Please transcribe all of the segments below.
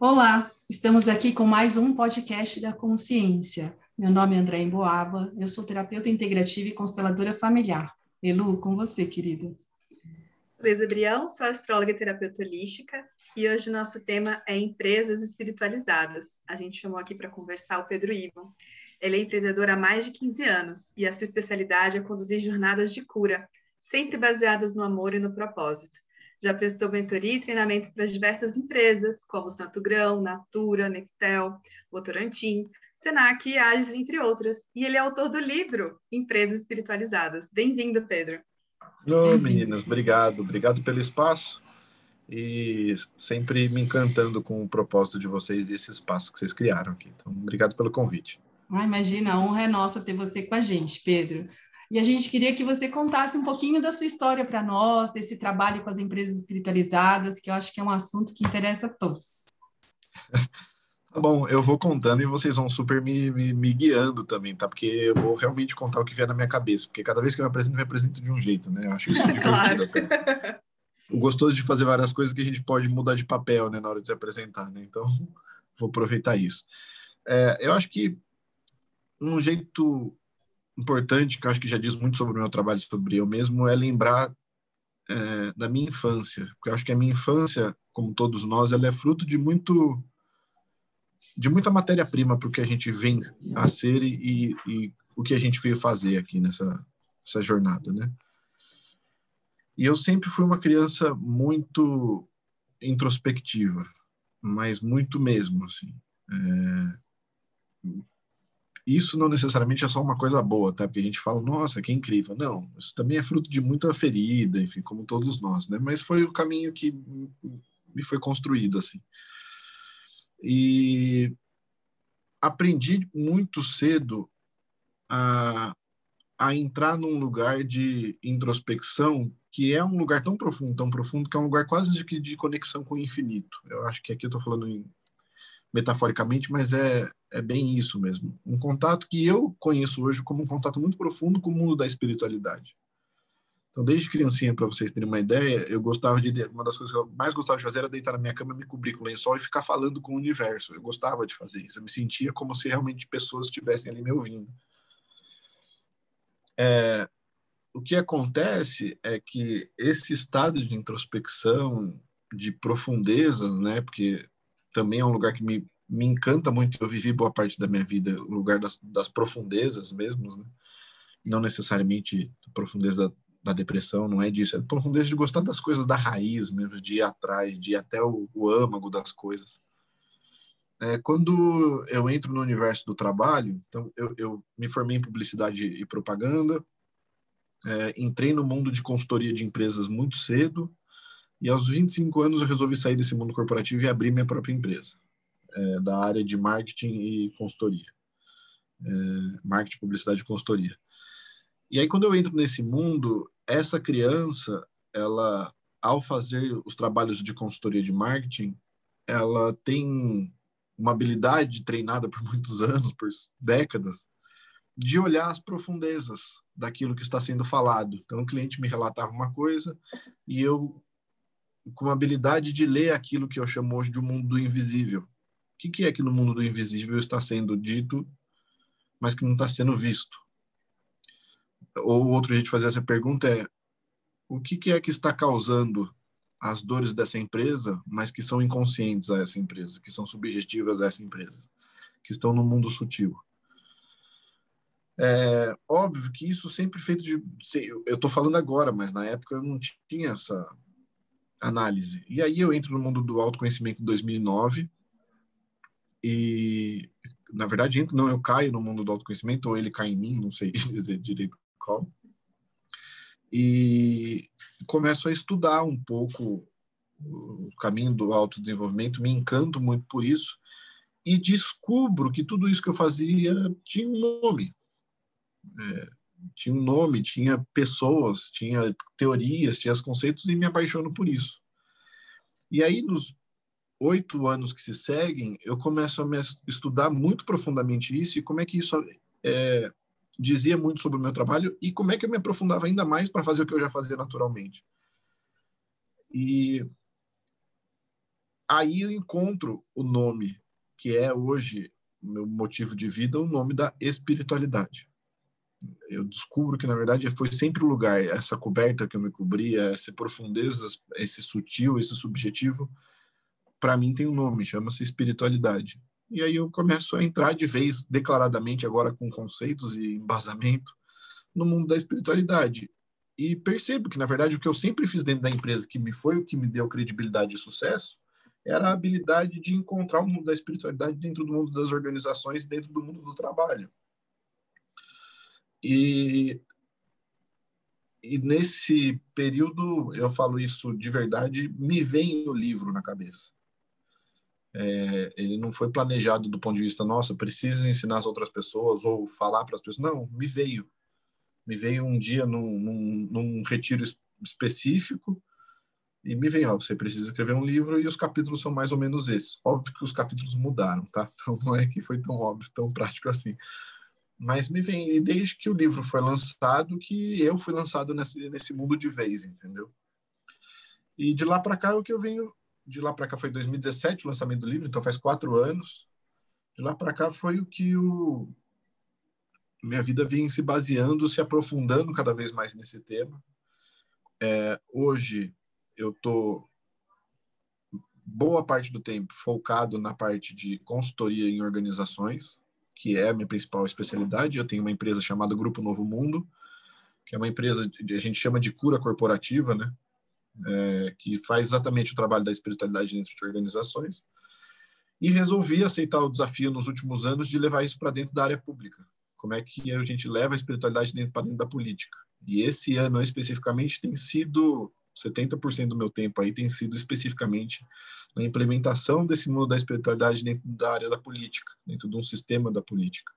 Olá, estamos aqui com mais um podcast da consciência. Meu nome é André Emboaba, eu sou terapeuta integrativa e consteladora familiar. Elu, com você, querida. Luísa Brião, sou astróloga e terapeuta holística, e hoje o nosso tema é empresas espiritualizadas. A gente chamou aqui para conversar o Pedro Ivan. Ele é empreendedor há mais de 15 anos e a sua especialidade é conduzir jornadas de cura, sempre baseadas no amor e no propósito. Já prestou mentoria e treinamentos para diversas empresas, como Santo Grão, Natura, Nextel, Votorantim, Senac e Agis, entre outras. E ele é autor do livro Empresas Espiritualizadas. Bem-vindo, Pedro. Ô, oh, meninas, obrigado. Obrigado pelo espaço e sempre me encantando com o propósito de vocês e esse espaço que vocês criaram aqui. Então, obrigado pelo convite. Ah, imagina, a honra é nossa ter você com a gente, Pedro. E a gente queria que você contasse um pouquinho da sua história para nós, desse trabalho com as empresas espiritualizadas, que eu acho que é um assunto que interessa a todos. Tá bom, eu vou contando e vocês vão super me, me, me, guiando também, tá? Porque eu vou realmente contar o que vier na minha cabeça, porque cada vez que eu me apresento, eu me apresento de um jeito, né? Eu acho isso divertido até. O gostoso de fazer várias coisas que a gente pode mudar de papel, né, na hora de se apresentar, né? Então, vou aproveitar isso. É, eu acho que um jeito importante, que eu acho que já diz muito sobre o meu trabalho, sobre eu mesmo, é lembrar é, da minha infância. Porque eu acho que a minha infância, como todos nós, ela é fruto de muito de muita matéria-prima para o que a gente vem a ser e, e, o que a gente veio fazer aqui nessa essa jornada, né? E eu sempre fui uma criança muito introspectiva, mas muito mesmo, assim. É, isso não necessariamente é só uma coisa boa, tá? Porque a gente fala, nossa, que incrível. Não, isso também é fruto de muita ferida, enfim, como todos nós, né? Mas foi o caminho que me foi construído, assim. E aprendi muito cedo a, a entrar num lugar de introspecção que é um lugar tão profundo, tão profundo, que é um lugar quase de, de conexão com o infinito. Eu acho que aqui eu estou falando em metaforicamente, mas é, é bem isso mesmo. Um contato que eu conheço hoje como um contato muito profundo com o mundo da espiritualidade. Então, desde criancinha, para vocês terem uma ideia, eu gostava de. Uma das coisas que eu mais gostava de fazer era deitar na minha cama, me cobrir com lençol e ficar falando com o universo. Eu gostava de fazer isso. Eu me sentia como se realmente pessoas estivessem ali me ouvindo. É, o que acontece é que esse estado de introspecção, de profundeza, né? Porque também é um lugar que me, me encanta muito. Eu vivi boa parte da minha vida, o lugar das, das profundezas mesmo, né? Não necessariamente profundeza da, da, depressão, não é disso. É profundeza de gostar das coisas da raiz mesmo, de ir atrás, de ir até o, o âmago das coisas. É, quando eu entro no universo do trabalho, então eu, eu me formei em publicidade e propaganda, é, entrei no mundo de consultoria de empresas muito cedo, e aos 25 anos eu resolvi sair desse mundo corporativo e abrir minha própria empresa, é, da área de marketing e consultoria. É, marketing, publicidade e consultoria. E aí, quando eu entro nesse mundo, essa criança, ela, ao fazer os trabalhos de consultoria de marketing, ela tem uma habilidade treinada por muitos anos, por décadas, de olhar as profundezas daquilo que está sendo falado. Então, o cliente me relatava uma coisa e eu com a habilidade de ler aquilo que eu chamo hoje de um mundo do invisível. O que, que é que no mundo do invisível está sendo dito, mas que não está sendo visto? Ou outro jeito de fazer essa pergunta é: o que, que é que está causando as dores dessa empresa, mas que são inconscientes a essa empresa, que são subjetivas a essa empresa, que estão no mundo sutil? É óbvio que isso sempre feito de. Eu estou falando agora, mas na época eu não tinha essa análise. E aí eu entro no mundo do autoconhecimento em 2009 e, na verdade, entro, não, eu caio no mundo do autoconhecimento ou ele cai em mim, não sei dizer direito qual. E começo a estudar um pouco o caminho do autodesenvolvimento, me encanto muito por isso e descubro que tudo isso que eu fazia tinha um nome. É, tinha um nome, tinha pessoas, tinha teorias, tinha os conceitos e me apaixono por isso. E aí, nos oito anos que se seguem, eu começo a estudar muito profundamente isso e como é que isso é, dizia muito sobre o meu trabalho e como é que eu me aprofundava ainda mais para fazer o que eu já fazia naturalmente. E aí eu encontro o nome que é hoje meu motivo de vida, o nome da espiritualidade. Eu descubro que na verdade foi sempre o lugar, essa coberta que eu me cobria, essa profundeza, esse sutil, esse subjetivo, para mim tem um nome, chama-se espiritualidade. E aí eu começo a entrar de vez declaradamente agora com conceitos e embasamento no mundo da espiritualidade. E percebo que na verdade o que eu sempre fiz dentro da empresa que me foi o que me deu credibilidade e sucesso era a habilidade de encontrar o mundo da espiritualidade dentro do mundo das organizações, dentro do mundo do trabalho. E, e nesse período, eu falo isso de verdade, me vem o livro na cabeça. É, ele não foi planejado do ponto de vista, nossa, preciso ensinar as outras pessoas ou falar para as pessoas. Não, me veio. Me veio um dia num, num, num retiro específico e me vem, ó, você precisa escrever um livro e os capítulos são mais ou menos esses. Óbvio que os capítulos mudaram, tá? Então não é que foi tão óbvio, tão prático assim. Mas me vem, e desde que o livro foi lançado, que eu fui lançado nesse, nesse mundo de vez, entendeu? E de lá para cá, o que eu venho. De lá para cá foi 2017 o lançamento do livro, então faz quatro anos. De lá para cá foi o que o. Minha vida vem se baseando, se aprofundando cada vez mais nesse tema. É, hoje, eu tô boa parte do tempo focado na parte de consultoria em organizações, que é a minha principal especialidade. Eu tenho uma empresa chamada Grupo Novo Mundo, que é uma empresa que a gente chama de cura corporativa, né? É, que faz exatamente o trabalho da espiritualidade dentro de organizações. E resolvi aceitar o desafio nos últimos anos de levar isso para dentro da área pública. Como é que a gente leva a espiritualidade para dentro da política? E esse ano especificamente tem sido 70% do meu tempo aí tem sido especificamente na implementação desse mundo da espiritualidade dentro da área da política, dentro de um sistema da política.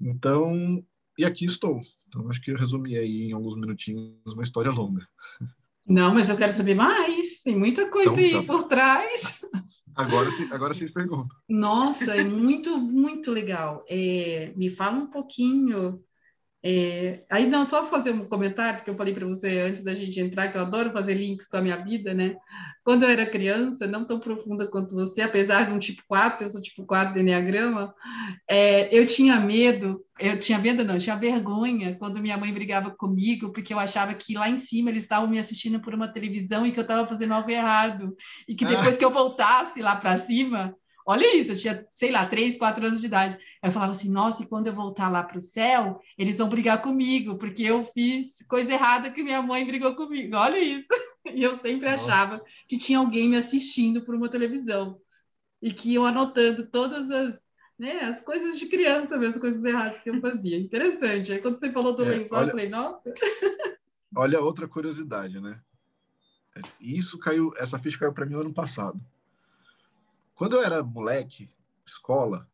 Então, e aqui estou. Então, acho que eu resumi aí em alguns minutinhos uma história longa. Não, mas eu quero saber mais. Tem muita coisa então, aí tá. por trás. Agora, agora vocês perguntam. Nossa, é muito, muito legal. É, me fala um pouquinho é, aí não, só fazer um comentário, porque eu falei para você antes da gente entrar, que eu adoro fazer links com a minha vida, né? Quando eu era criança, não tão profunda quanto você, apesar de um tipo 4, eu sou tipo 4 de Enneagrama, é, eu tinha medo, eu tinha medo não, eu tinha vergonha quando minha mãe brigava comigo, porque eu achava que lá em cima eles estavam me assistindo por uma televisão e que eu estava fazendo algo errado, e que depois ah. que eu voltasse lá para cima, Olha isso, eu tinha, sei lá, três, quatro anos de idade. Eu falava assim, nossa, e quando eu voltar lá para o céu, eles vão brigar comigo, porque eu fiz coisa errada que minha mãe brigou comigo. Olha isso. E eu sempre nossa. achava que tinha alguém me assistindo por uma televisão. E que eu anotando todas as, né, as coisas de criança mesmo, coisas erradas que eu fazia. Interessante. Aí quando você falou do é, lençol, olha, eu falei, nossa. Olha outra curiosidade, né? Isso caiu, essa ficha caiu para mim ano passado. Quando eu era moleque, escola,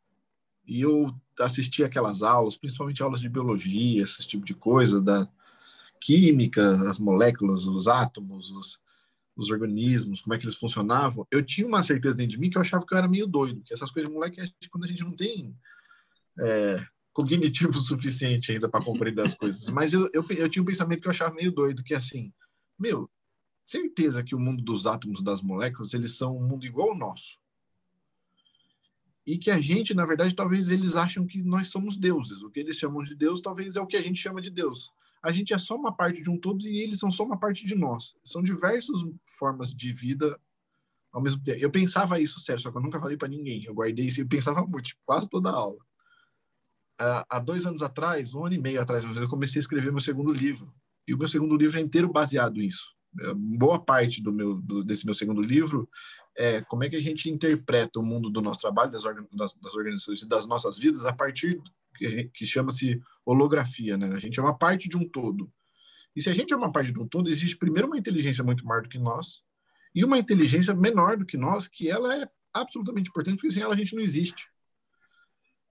e eu assistia aquelas aulas, principalmente aulas de biologia, esse tipo de coisa, da química, as moléculas, os átomos, os, os organismos, como é que eles funcionavam, eu tinha uma certeza dentro de mim que eu achava que eu era meio doido, que essas coisas moleque, quando a gente não tem é, cognitivo suficiente ainda para compreender as coisas. Mas eu, eu, eu tinha um pensamento que eu achava meio doido, que é assim, meu, certeza que o mundo dos átomos, das moléculas, eles são um mundo igual ao nosso e que a gente, na verdade, talvez eles acham que nós somos deuses. O que eles chamam de Deus, talvez é o que a gente chama de Deus. A gente é só uma parte de um todo e eles são só uma parte de nós. São diversas formas de vida ao mesmo tempo. Eu pensava isso, sério, só que eu nunca falei para ninguém. Eu guardei isso e pensava muito, tipo, quase toda a aula. há dois anos atrás, um ano e meio atrás, eu comecei a escrever meu segundo livro. E o meu segundo livro é inteiro baseado nisso. Boa parte do meu, desse meu segundo livro é, como é que a gente interpreta o mundo do nosso trabalho, das, das, das organizações e das nossas vidas a partir que, que chama-se holografia, né? A gente é uma parte de um todo. E se a gente é uma parte de um todo, existe primeiro uma inteligência muito maior do que nós e uma inteligência menor do que nós, que ela é absolutamente importante, porque sem ela a gente não existe.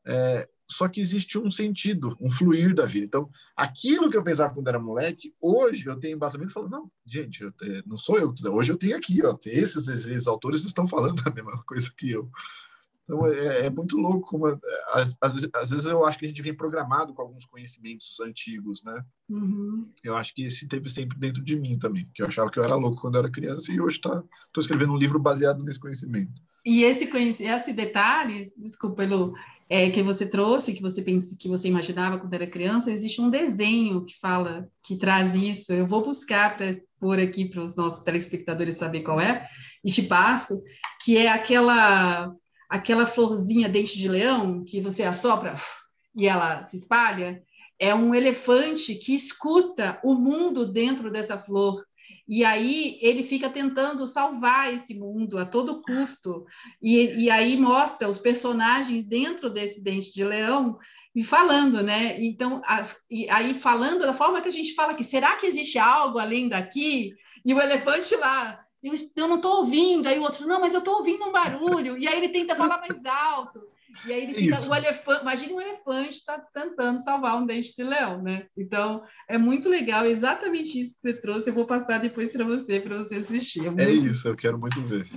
É, só que existe um sentido, um fluir da vida. Então, aquilo que eu pensava quando era moleque, hoje eu tenho embasamento falando, não, gente, eu não sou eu, hoje eu tenho aqui, ó, esses, esses autores estão falando a mesma coisa que eu. Então, é, é muito louco como, às, às, às, vezes eu acho que a gente vem programado com alguns conhecimentos antigos, né? Uhum. Eu acho que esse teve sempre dentro de mim também, que eu achava que eu era louco quando eu era criança e hoje tá, estou escrevendo um livro baseado nesse conhecimento. E esse, esse detalhe, desculpa, Lu, é, que você trouxe, que você pensa, que você imaginava quando era criança, existe um desenho que fala, que traz isso. Eu vou buscar para pôr aqui para os nossos telespectadores saber qual é, e te passo, que é aquela aquela florzinha dente de leão que você assopra e ela se espalha, é um elefante que escuta o mundo dentro dessa flor. E aí ele fica tentando salvar esse mundo a todo custo. E, e aí mostra os personagens dentro desse dente de leão e falando, né? Então, as, e aí falando da forma que a gente fala aqui, será que existe algo além daqui? E o elefante lá, eu, eu não estou ouvindo. Aí o outro, não, mas eu estou ouvindo um barulho. E aí ele tenta falar mais alto. E aí ele fica, Isso. o elefante, imagine um elefante está tentando salvar um dente de leão, né? Então, é muito legal, exatamente isso que você trouxe. Eu vou passar depois para você, para você assistir. É, muito... é, isso, eu quero muito ver.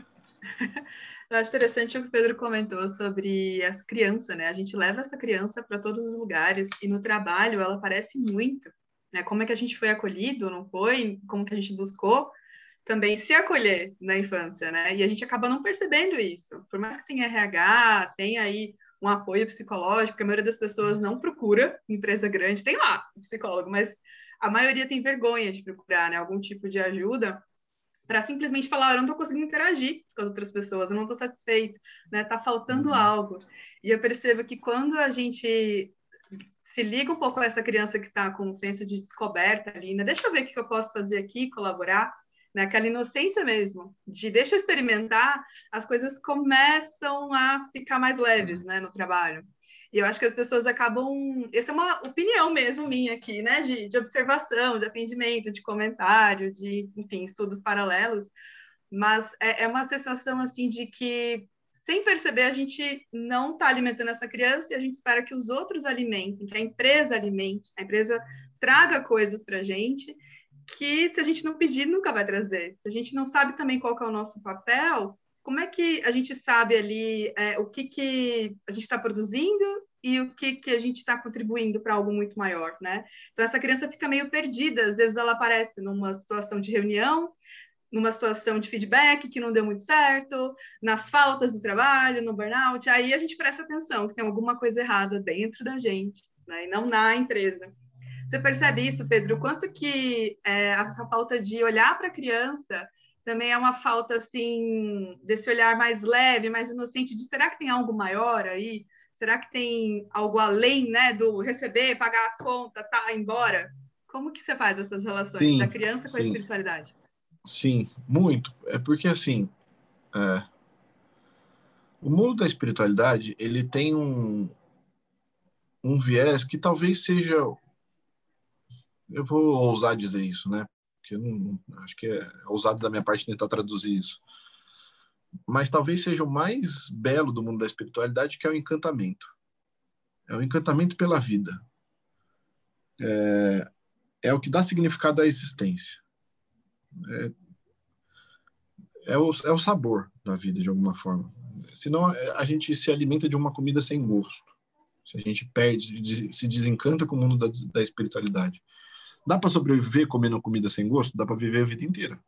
Eu acho interessante o que o Pedro comentou sobre essa criança, né? A gente leva essa criança para todos os lugares e no trabalho ela aparece muito, né? Como é que a gente foi acolhido, não foi? Como que a gente buscou também se acolher na infância, né? E a gente acaba não percebendo isso. Por mais que tenha RH, tenha aí um apoio psicológico, que a maioria das pessoas não procura empresa grande, tem lá psicólogo, mas a maioria tem vergonha de procurar, né, algum tipo de ajuda para simplesmente falar, eu não estou conseguindo interagir com as outras pessoas, eu não estou satisfeito, né? Tá faltando uhum. algo. E eu percebo que quando a gente se liga um pouco a essa criança que está com um senso de descoberta ali, né? Deixa eu ver o que eu posso fazer aqui, colaborar naquela inocência mesmo, de deixa experimentar, as coisas começam a ficar mais leves, né, no trabalho. E eu acho que as pessoas acabam. Essa é uma opinião mesmo minha aqui, né? De, de observação, de atendimento, de comentário, de, enfim, estudos paralelos. Mas é, é uma sensação, assim, de que, sem perceber, a gente não está alimentando essa criança e a gente espera que os outros alimentem, que a empresa alimente, a empresa traga coisas para a gente que se a gente não pedir, nunca vai trazer. Se a gente não sabe também qual é o nosso papel, como é que a gente sabe ali é, o que, que a gente está produzindo e o que, que a gente está contribuindo para algo muito maior, né? Então, essa criança fica meio perdida. Às vezes ela aparece numa situação de reunião, numa situação de feedback que não deu muito certo, nas faltas do trabalho, no burnout. Aí a gente presta atenção que tem alguma coisa errada dentro da gente, né? E não na empresa. Você percebe isso, Pedro? Quanto que é, essa falta de olhar para a criança também é uma falta assim desse olhar mais leve, mais inocente de será que tem algo maior aí? Será que tem algo além, né, do receber, pagar as contas, tá, embora? Como que você faz essas relações sim, da criança com sim. a espiritualidade? Sim, muito. É porque assim, é, o mundo da espiritualidade ele tem um um viés que talvez seja eu vou ousar dizer isso, né? Porque não, acho que é ousado da minha parte tentar traduzir isso. Mas talvez seja o mais belo do mundo da espiritualidade, que é o encantamento. É o encantamento pela vida. É, é o que dá significado à existência. É, é, o, é o sabor da vida, de alguma forma. Senão a gente se alimenta de uma comida sem gosto. Se a gente perde, se desencanta com o mundo da, da espiritualidade. Dá para sobreviver comendo comida sem gosto? Dá para viver a vida inteira.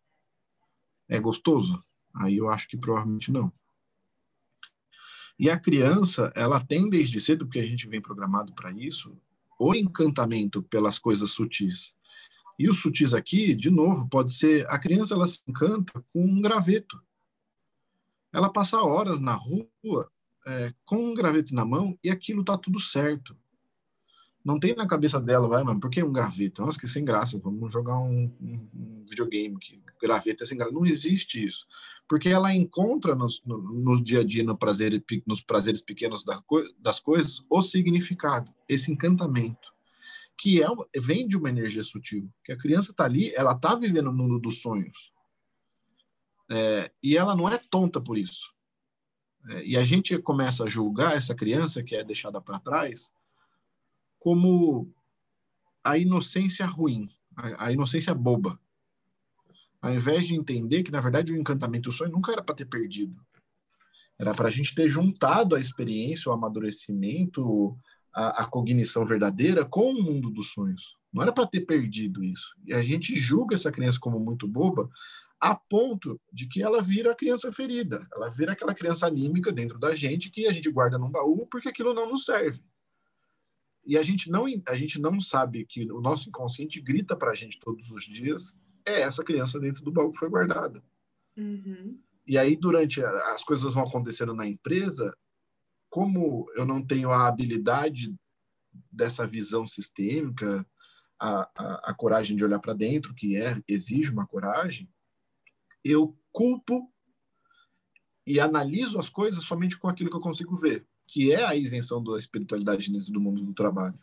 É gostoso? Aí eu acho que provavelmente não. E a criança, ela tem desde cedo, porque a gente vem programado para isso, o encantamento pelas coisas sutis. E os sutis aqui, de novo, pode ser a criança ela se encanta com um graveto. Ela passa horas na rua é, com um graveto na mão e aquilo tá tudo certo não tem na cabeça dela, vai, mano, por que um graveto? Nossa, que sem graça, vamos jogar um, um, um videogame que graveto é sem graça. Não existe isso. Porque ela encontra no, no dia a dia, no prazer, nos prazeres pequenos da, das coisas, o significado, esse encantamento, que é, vem de uma energia sutil. Que a criança está ali, ela está vivendo o mundo dos sonhos. É, e ela não é tonta por isso. É, e a gente começa a julgar essa criança que é deixada para trás como a inocência ruim, a, a, inocência boba. Ao invés de entender que, na verdade, o encantamento do sonho nunca era para ter perdido. Era para a gente ter juntado a experiência, o amadurecimento, a, a cognição verdadeira com o mundo dos sonhos. Não era para ter perdido isso. E a gente julga essa criança como muito boba, a ponto de que ela vira a criança ferida. Ela vira aquela criança anímica dentro da gente que a gente guarda num baú porque aquilo não nos serve. E a gente não, a gente não sabe que o nosso inconsciente grita para a gente todos os dias é essa criança dentro do baú que foi guardada. Uhum. E aí, durante as coisas vão acontecendo na empresa, como eu não tenho a habilidade dessa visão sistêmica, a, a, a coragem de olhar para dentro, que é exige uma coragem, eu culpo e analiso as coisas somente com aquilo que eu consigo ver, que é a isenção da espiritualidade dentro do mundo do trabalho.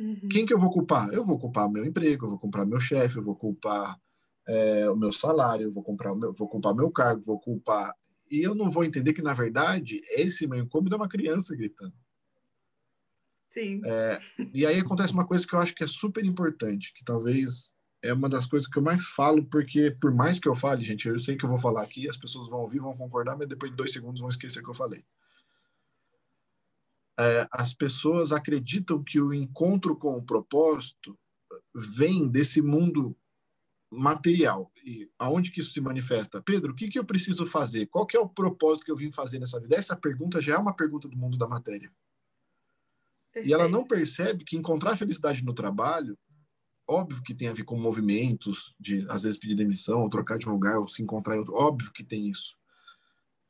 Uhum. Quem que eu vou culpar? Eu vou culpar meu emprego, eu vou culpar meu chefe, eu vou culpar é, o meu salário, eu vou, comprar meu, vou culpar meu cargo, vou culpar. E eu não vou entender que, na verdade, esse meu incômodo é uma criança gritando. Sim. É, e aí acontece uma coisa que eu acho que é super importante, que talvez é uma das coisas que eu mais falo, porque por mais que eu fale, gente, eu sei que eu vou falar aqui, as pessoas vão ouvir, vão concordar, mas depois de dois segundos vão esquecer o que eu falei. É, as pessoas acreditam que o encontro com o propósito vem desse mundo material. E aonde que isso se manifesta? Pedro, o que, que eu preciso fazer? Qual que é o propósito que eu vim fazer nessa vida? Essa pergunta já é uma pergunta do mundo da matéria. Perfeito. E ela não percebe que encontrar felicidade no trabalho Óbvio que tem a ver com movimentos de, às vezes, pedir demissão, ou trocar de lugar, ou se encontrar em outro. Óbvio que tem isso.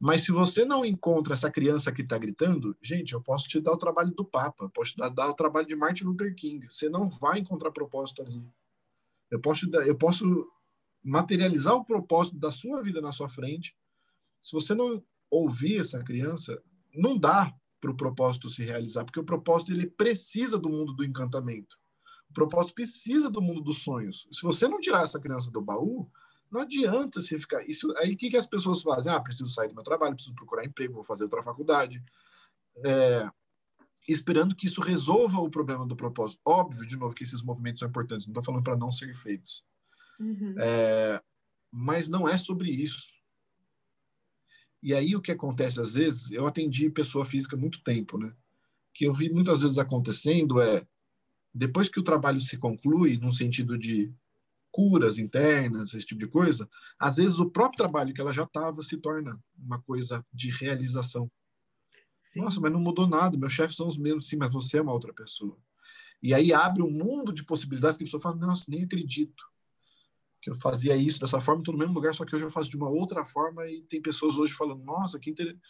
Mas se você não encontra essa criança que está gritando, gente, eu posso te dar o trabalho do Papa, posso te dar, dar, o trabalho de Martin Luther King. Você não vai encontrar propósito ali. Eu posso, eu posso materializar o propósito da sua vida na sua frente. Se você não ouvir essa criança, não dá para o propósito se realizar, porque o propósito ele precisa do mundo do encantamento. O propósito precisa do mundo dos sonhos. Se você não tirar essa criança do baú, não adianta você ficar. Isso, aí o que, que as pessoas fazem? Ah, preciso sair do meu trabalho, preciso procurar emprego, vou fazer outra faculdade. É, esperando que isso resolva o problema do propósito. Óbvio, de novo, que esses movimentos são importantes, não estou falando para não ser feitos. Uhum. É, mas não é sobre isso. E aí o que acontece às vezes, eu atendi pessoa física muito tempo, né? Que eu vi muitas vezes acontecendo é depois que o trabalho se conclui, no sentido de curas internas, esse tipo de coisa, às vezes o próprio trabalho que ela já estava se torna uma coisa de realização. Sim. Nossa, mas não mudou nada, meus chefes são os mesmos, sim, mas você é uma outra pessoa. E aí abre um mundo de possibilidades que a pessoa fala, nossa, nem acredito que eu fazia isso dessa forma, estou no mesmo lugar, só que hoje eu faço de uma outra forma e tem pessoas hoje falando, nossa, que interessante.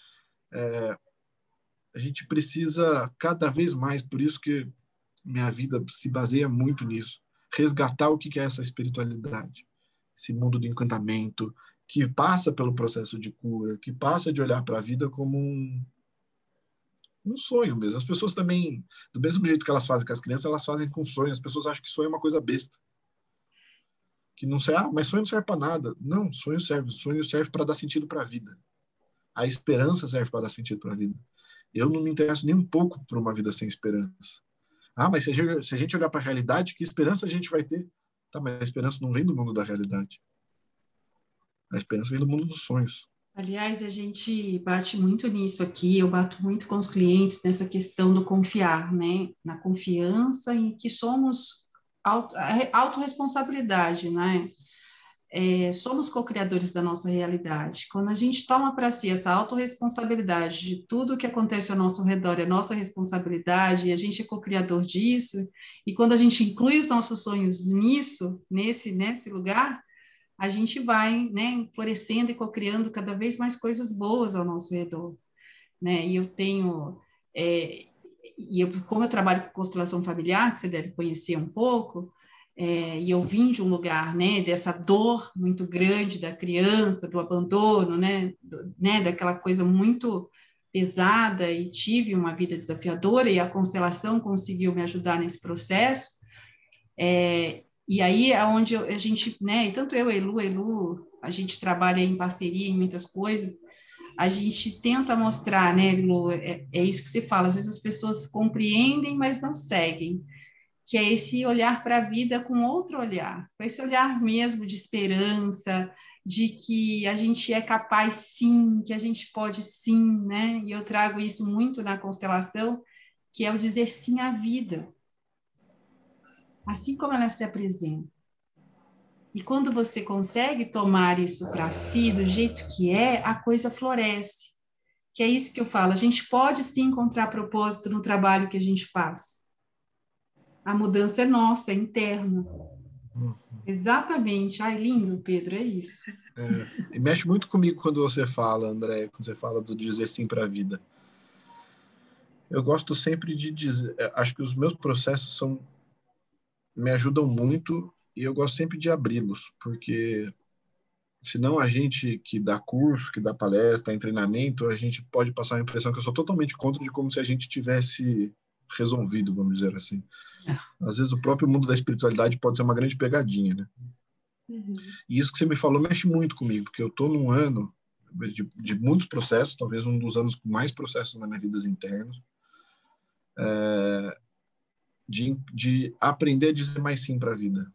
É, a gente precisa cada vez mais, por isso que minha vida se baseia muito nisso. Resgatar o que é essa espiritualidade, esse mundo do encantamento, que passa pelo processo de cura, que passa de olhar para a vida como um, um sonho mesmo. As pessoas também, do mesmo jeito que elas fazem com as crianças, elas fazem com sonhos. As pessoas acham que sonho é uma coisa besta. Que não serve, ah, mas sonho não serve para nada. Não, sonho serve. Sonho serve para dar sentido para a vida. A esperança serve para dar sentido para a vida. Eu não me interesso nem um pouco por uma vida sem esperança. Ah, mas se a gente, olhar para a realidade, que esperança a gente vai ter? Tá, mas a esperança não vem do mundo da realidade. A esperança vem do mundo dos sonhos. Aliás, a gente bate muito nisso aqui, eu bato muito com os clientes nessa questão do confiar, né? Na confiança em que somos auto, autorresponsabilidade, né? É, somos co-criadores da nossa realidade. Quando a gente toma para si essa autorresponsabilidade de tudo o que acontece ao nosso redor é nossa responsabilidade, e a gente é co-criador disso, e quando a gente inclui os nossos sonhos nisso, nesse, nesse lugar, a gente vai né, florescendo e co-criando cada vez mais coisas boas ao nosso redor. Né? E eu tenho. É, e eu, como eu trabalho com constelação familiar, que você deve conhecer um pouco, é, e eu vim de um lugar, né, dessa dor muito grande da criança, do abandono, né, do, né, daquela coisa muito pesada e tive uma vida desafiadora e a constelação conseguiu me ajudar nesse processo. É, e aí é onde a gente, né, tanto eu, Elu, Elu, a gente trabalha em parceria em muitas coisas, a gente tenta mostrar, né, Lu, é, é isso que você fala, às vezes as pessoas compreendem, mas não seguem que é esse olhar para a vida com outro olhar, com esse olhar mesmo de esperança, de que a gente é capaz sim, que a gente pode sim, né? E eu trago isso muito na constelação, que é o dizer sim à vida. Assim como ela se apresenta. E quando você consegue tomar isso para si do jeito que é, a coisa floresce. Que é isso que eu falo, a gente pode sim encontrar propósito no trabalho que a gente faz. A mudança é nossa, é interna. Uhum. Exatamente. Ai, lindo, Pedro, é isso. É, mexe muito comigo quando você fala, André, quando você fala do dizer sim para a vida. Eu gosto sempre de dizer, é, acho que os meus processos são me ajudam muito e eu gosto sempre de abri-los, porque senão a gente que dá curso, que dá palestra, em treinamento, a gente pode passar a impressão que eu sou totalmente contra de como se a gente tivesse resolvido, vamos dizer assim. É. Às vezes o próprio mundo da espiritualidade pode ser uma grande pegadinha, né? Uhum. E isso que você me falou mexe muito comigo, porque eu estou num ano de, de, muitos processos, talvez um dos anos com mais processos na minha vida internos, é, de, de aprender a dizer mais sim para a vida.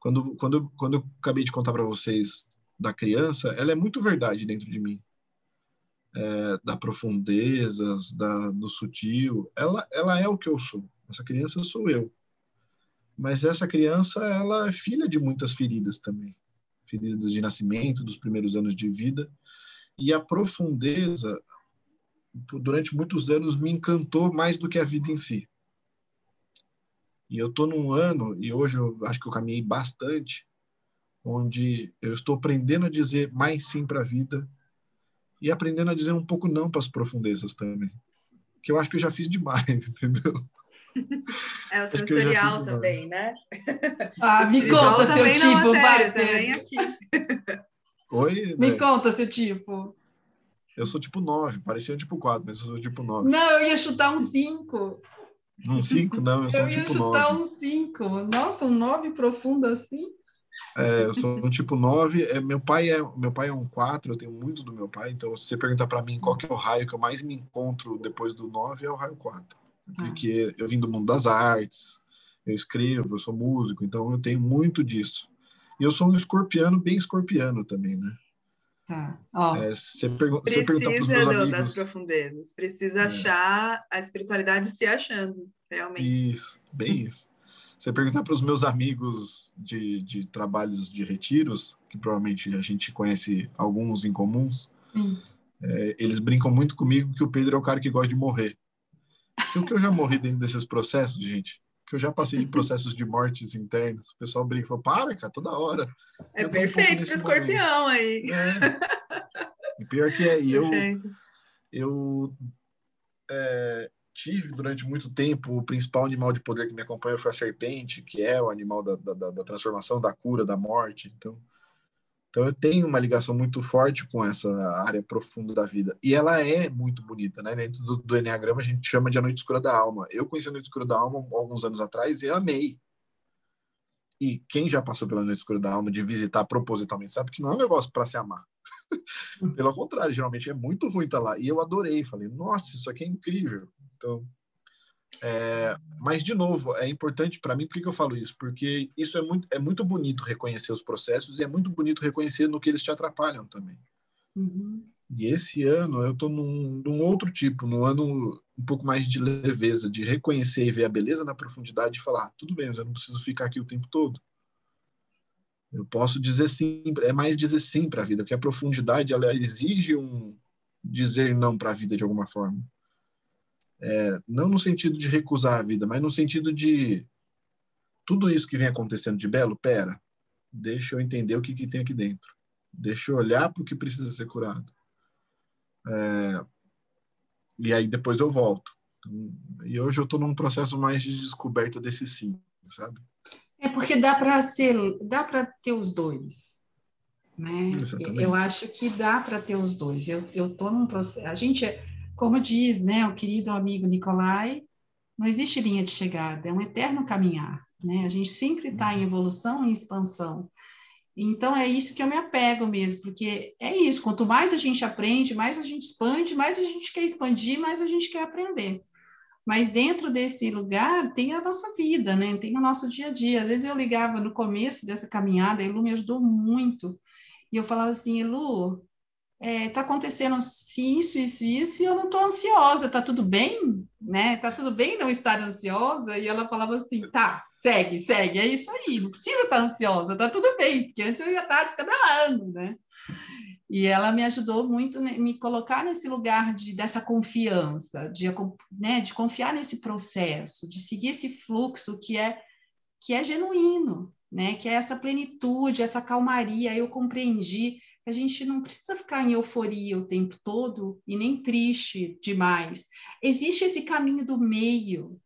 Quando, quando, quando eu acabei de contar para vocês da criança, ela é muito verdade dentro de mim é, da profundezas, da, do sutil. Ela, ela é o que eu sou. Essa criança sou eu. Mas essa criança, ela é filha de muitas feridas também. Feridas de nascimento, dos primeiros anos de vida. E a profundeza, durante muitos anos, me encantou mais do que a vida em si. E eu estou num ano, e hoje eu acho que eu caminhei bastante, onde eu estou aprendendo a dizer mais sim para a vida e aprendendo a dizer um pouco não para as profundezas também. Que eu acho que eu já fiz demais, entendeu? É o sensorial também, né? Ah, me conta seu tipo, vai. Aqui. Oi? Me né? conta seu tipo. Eu sou tipo 9, parecia um tipo 4, mas eu sou tipo 9. Não, eu ia chutar um 5. Um 5? Não, eu sou eu um tipo 9. Eu ia chutar um 5. Nossa, um 9 profundo assim? É, eu sou um tipo 9. É, meu, pai é, meu pai é um 4, eu tenho muito do meu pai. Então, se você perguntar para mim qual que é o raio que eu mais me encontro depois do 9, é o raio 4. Ah. Porque eu vim do mundo das artes, eu escrevo, eu sou músico, então eu tenho muito disso. E eu sou um escorpiano, bem escorpiano também, né? Tá. Oh. É, você, pergu Precisa você pergunta para os meus amigos... das profundezas. Precisa é. achar a espiritualidade se achando, realmente. Isso, bem isso. Você perguntar para os meus amigos de, de trabalhos de retiros, que provavelmente a gente conhece alguns em comuns, é, eles brincam muito comigo que o Pedro é o cara que gosta de morrer. o que eu já morri dentro desses processos, gente, que eu já passei em processos de mortes internas, o pessoal brinca e fala, para, cara, toda hora. É perfeito um escorpião aí. É. E pior que é, e eu, eu é, tive durante muito tempo o principal animal de poder que me acompanha foi a serpente, que é o animal da, da, da transformação, da cura, da morte. Então, então eu tenho uma ligação muito forte com essa área profunda da vida. E ela é muito bonita, né? Dentro do, do Enneagrama a gente chama de a noite escura da alma. Eu conheci a noite escura da alma alguns anos atrás e amei. E quem já passou pela noite escura da alma de visitar propositalmente sabe que não é um negócio para se amar. Pelo contrário, geralmente é muito ruim estar lá. E eu adorei, falei, nossa, isso aqui é incrível. Então, é, mas de novo, é importante para mim, por que, que, eu falo isso? Porque isso é muito, é muito bonito reconhecer os processos e é muito bonito reconhecer no que eles te atrapalham também. Uhum. E esse ano eu estou num, num, outro tipo, num ano um pouco mais de leveza, de reconhecer e ver a beleza na profundidade e falar: ah, tudo bem, eu não preciso ficar aqui o tempo todo. Eu posso dizer sim, é mais dizer sim para a vida, porque a profundidade ela exige um dizer não para a vida de alguma forma. É, não no sentido de recusar a vida, mas no sentido de tudo isso que vem acontecendo de belo, pera, deixa eu entender o que, que tem aqui dentro. Deixa eu olhar para o que precisa ser curado. É, e aí depois eu volto. Então, e hoje eu estou num processo mais de descoberta desse sim, sabe? É porque dá para ser, dá para ter os dois, né? Eu acho que dá para ter os dois. Eu eu tô num processo. A gente, como diz, né, o querido amigo Nicolai, não existe linha de chegada, é um eterno caminhar, né? A gente sempre está em evolução e expansão. Então é isso que eu me apego mesmo, porque é isso. Quanto mais a gente aprende, mais a gente expande, mais a gente quer expandir, mais a gente quer aprender. Mas dentro desse lugar tem a nossa vida, né? Tem o nosso dia a dia. Às vezes eu ligava no começo dessa caminhada, a Elu me ajudou muito. E eu falava assim, Elu, é, tá acontecendo isso, isso, isso, e eu não tô ansiosa, tá tudo bem? Né? Tá tudo bem não estar ansiosa? E ela falava assim, tá, segue, segue, é isso aí, não precisa estar tá ansiosa, tá tudo bem, porque antes eu ia estar descabelando, né? E ela me ajudou muito né, me colocar nesse lugar de, dessa confiança, de, né, de confiar nesse processo, de seguir esse fluxo que é que é genuíno, né? Que é essa plenitude, essa calmaria. Eu compreendi a gente não precisa ficar em euforia o tempo todo e nem triste demais. Existe esse caminho do meio.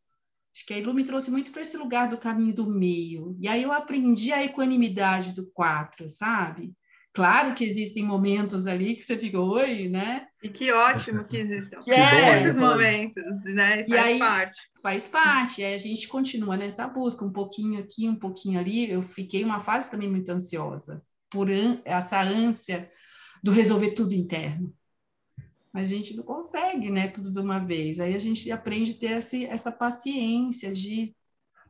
Acho que a Ilu me trouxe muito para esse lugar do caminho do meio. E aí eu aprendi a equanimidade do quatro, sabe? Claro que existem momentos ali que você fica, oi, né? E que ótimo que existam que é, momentos, né? E faz e aí, parte. Faz parte. E aí a gente continua nessa busca, um pouquinho aqui, um pouquinho ali. Eu fiquei uma fase também muito ansiosa, por essa ânsia do resolver tudo interno. Mas a gente não consegue, né? Tudo de uma vez. Aí a gente aprende a ter essa, essa paciência de,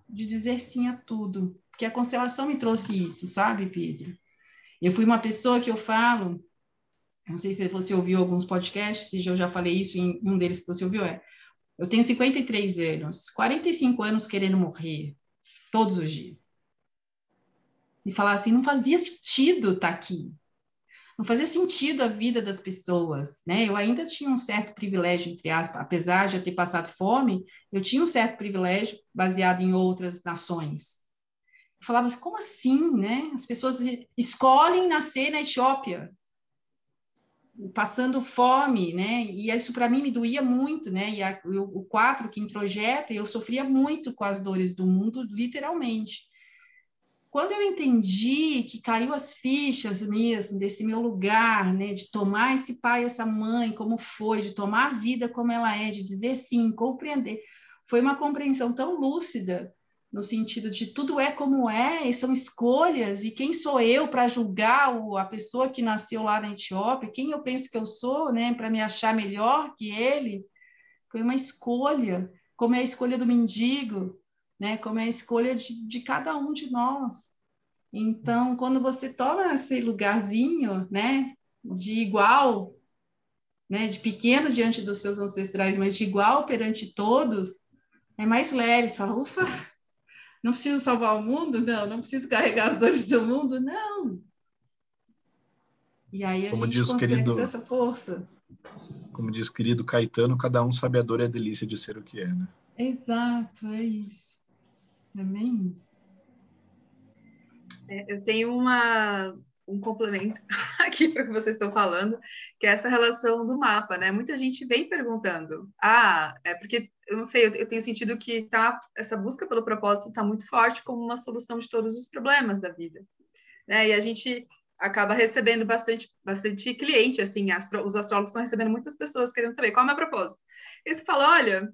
de dizer sim a tudo. Porque a constelação me trouxe isso, sabe, Pedro? Eu fui uma pessoa que eu falo, não sei se você ouviu alguns podcasts, se eu já falei isso em um deles que você ouviu, é, eu tenho 53 anos, 45 anos querendo morrer, todos os dias. E falar assim, não fazia sentido estar tá aqui. Não fazia sentido a vida das pessoas, né? Eu ainda tinha um certo privilégio, entre aspas, apesar de eu ter passado fome, eu tinha um certo privilégio baseado em outras nações falava assim, como assim, né? As pessoas escolhem nascer na Etiópia, passando fome, né? E isso para mim me doía muito, né? E a, o, o quatro que introjeta, eu sofria muito com as dores do mundo, literalmente. Quando eu entendi que caiu as fichas mesmo desse meu lugar, né, de tomar esse pai, essa mãe, como foi, de tomar a vida como ela é, de dizer sim, compreender, foi uma compreensão tão lúcida no sentido de tudo é como é, e são escolhas, e quem sou eu para julgar a pessoa que nasceu lá na Etiópia, quem eu penso que eu sou, né, para me achar melhor que ele, foi uma escolha, como é a escolha do mendigo, né, como é a escolha de, de cada um de nós. Então, quando você toma esse lugarzinho, né, de igual, né, de pequeno diante dos seus ancestrais, mas de igual perante todos, é mais leve, você fala, ufa, não preciso salvar o mundo? Não. Não preciso carregar as dores do mundo? Não. E aí a como gente consegue querido, essa força. Como diz o querido Caetano, cada um sabe a dor e a delícia de ser o que é, né? Exato, é isso. Bem isso. É, eu tenho uma, um complemento aqui para o que vocês estão falando, que é essa relação do mapa, né? Muita gente vem perguntando, ah, é porque eu não sei, eu, eu tenho sentido que tá essa busca pelo propósito está muito forte como uma solução de todos os problemas da vida, né? E a gente acaba recebendo bastante, bastante cliente, assim, astro, os astrólogos estão recebendo muitas pessoas querendo saber qual é o meu propósito. Eles falam, olha,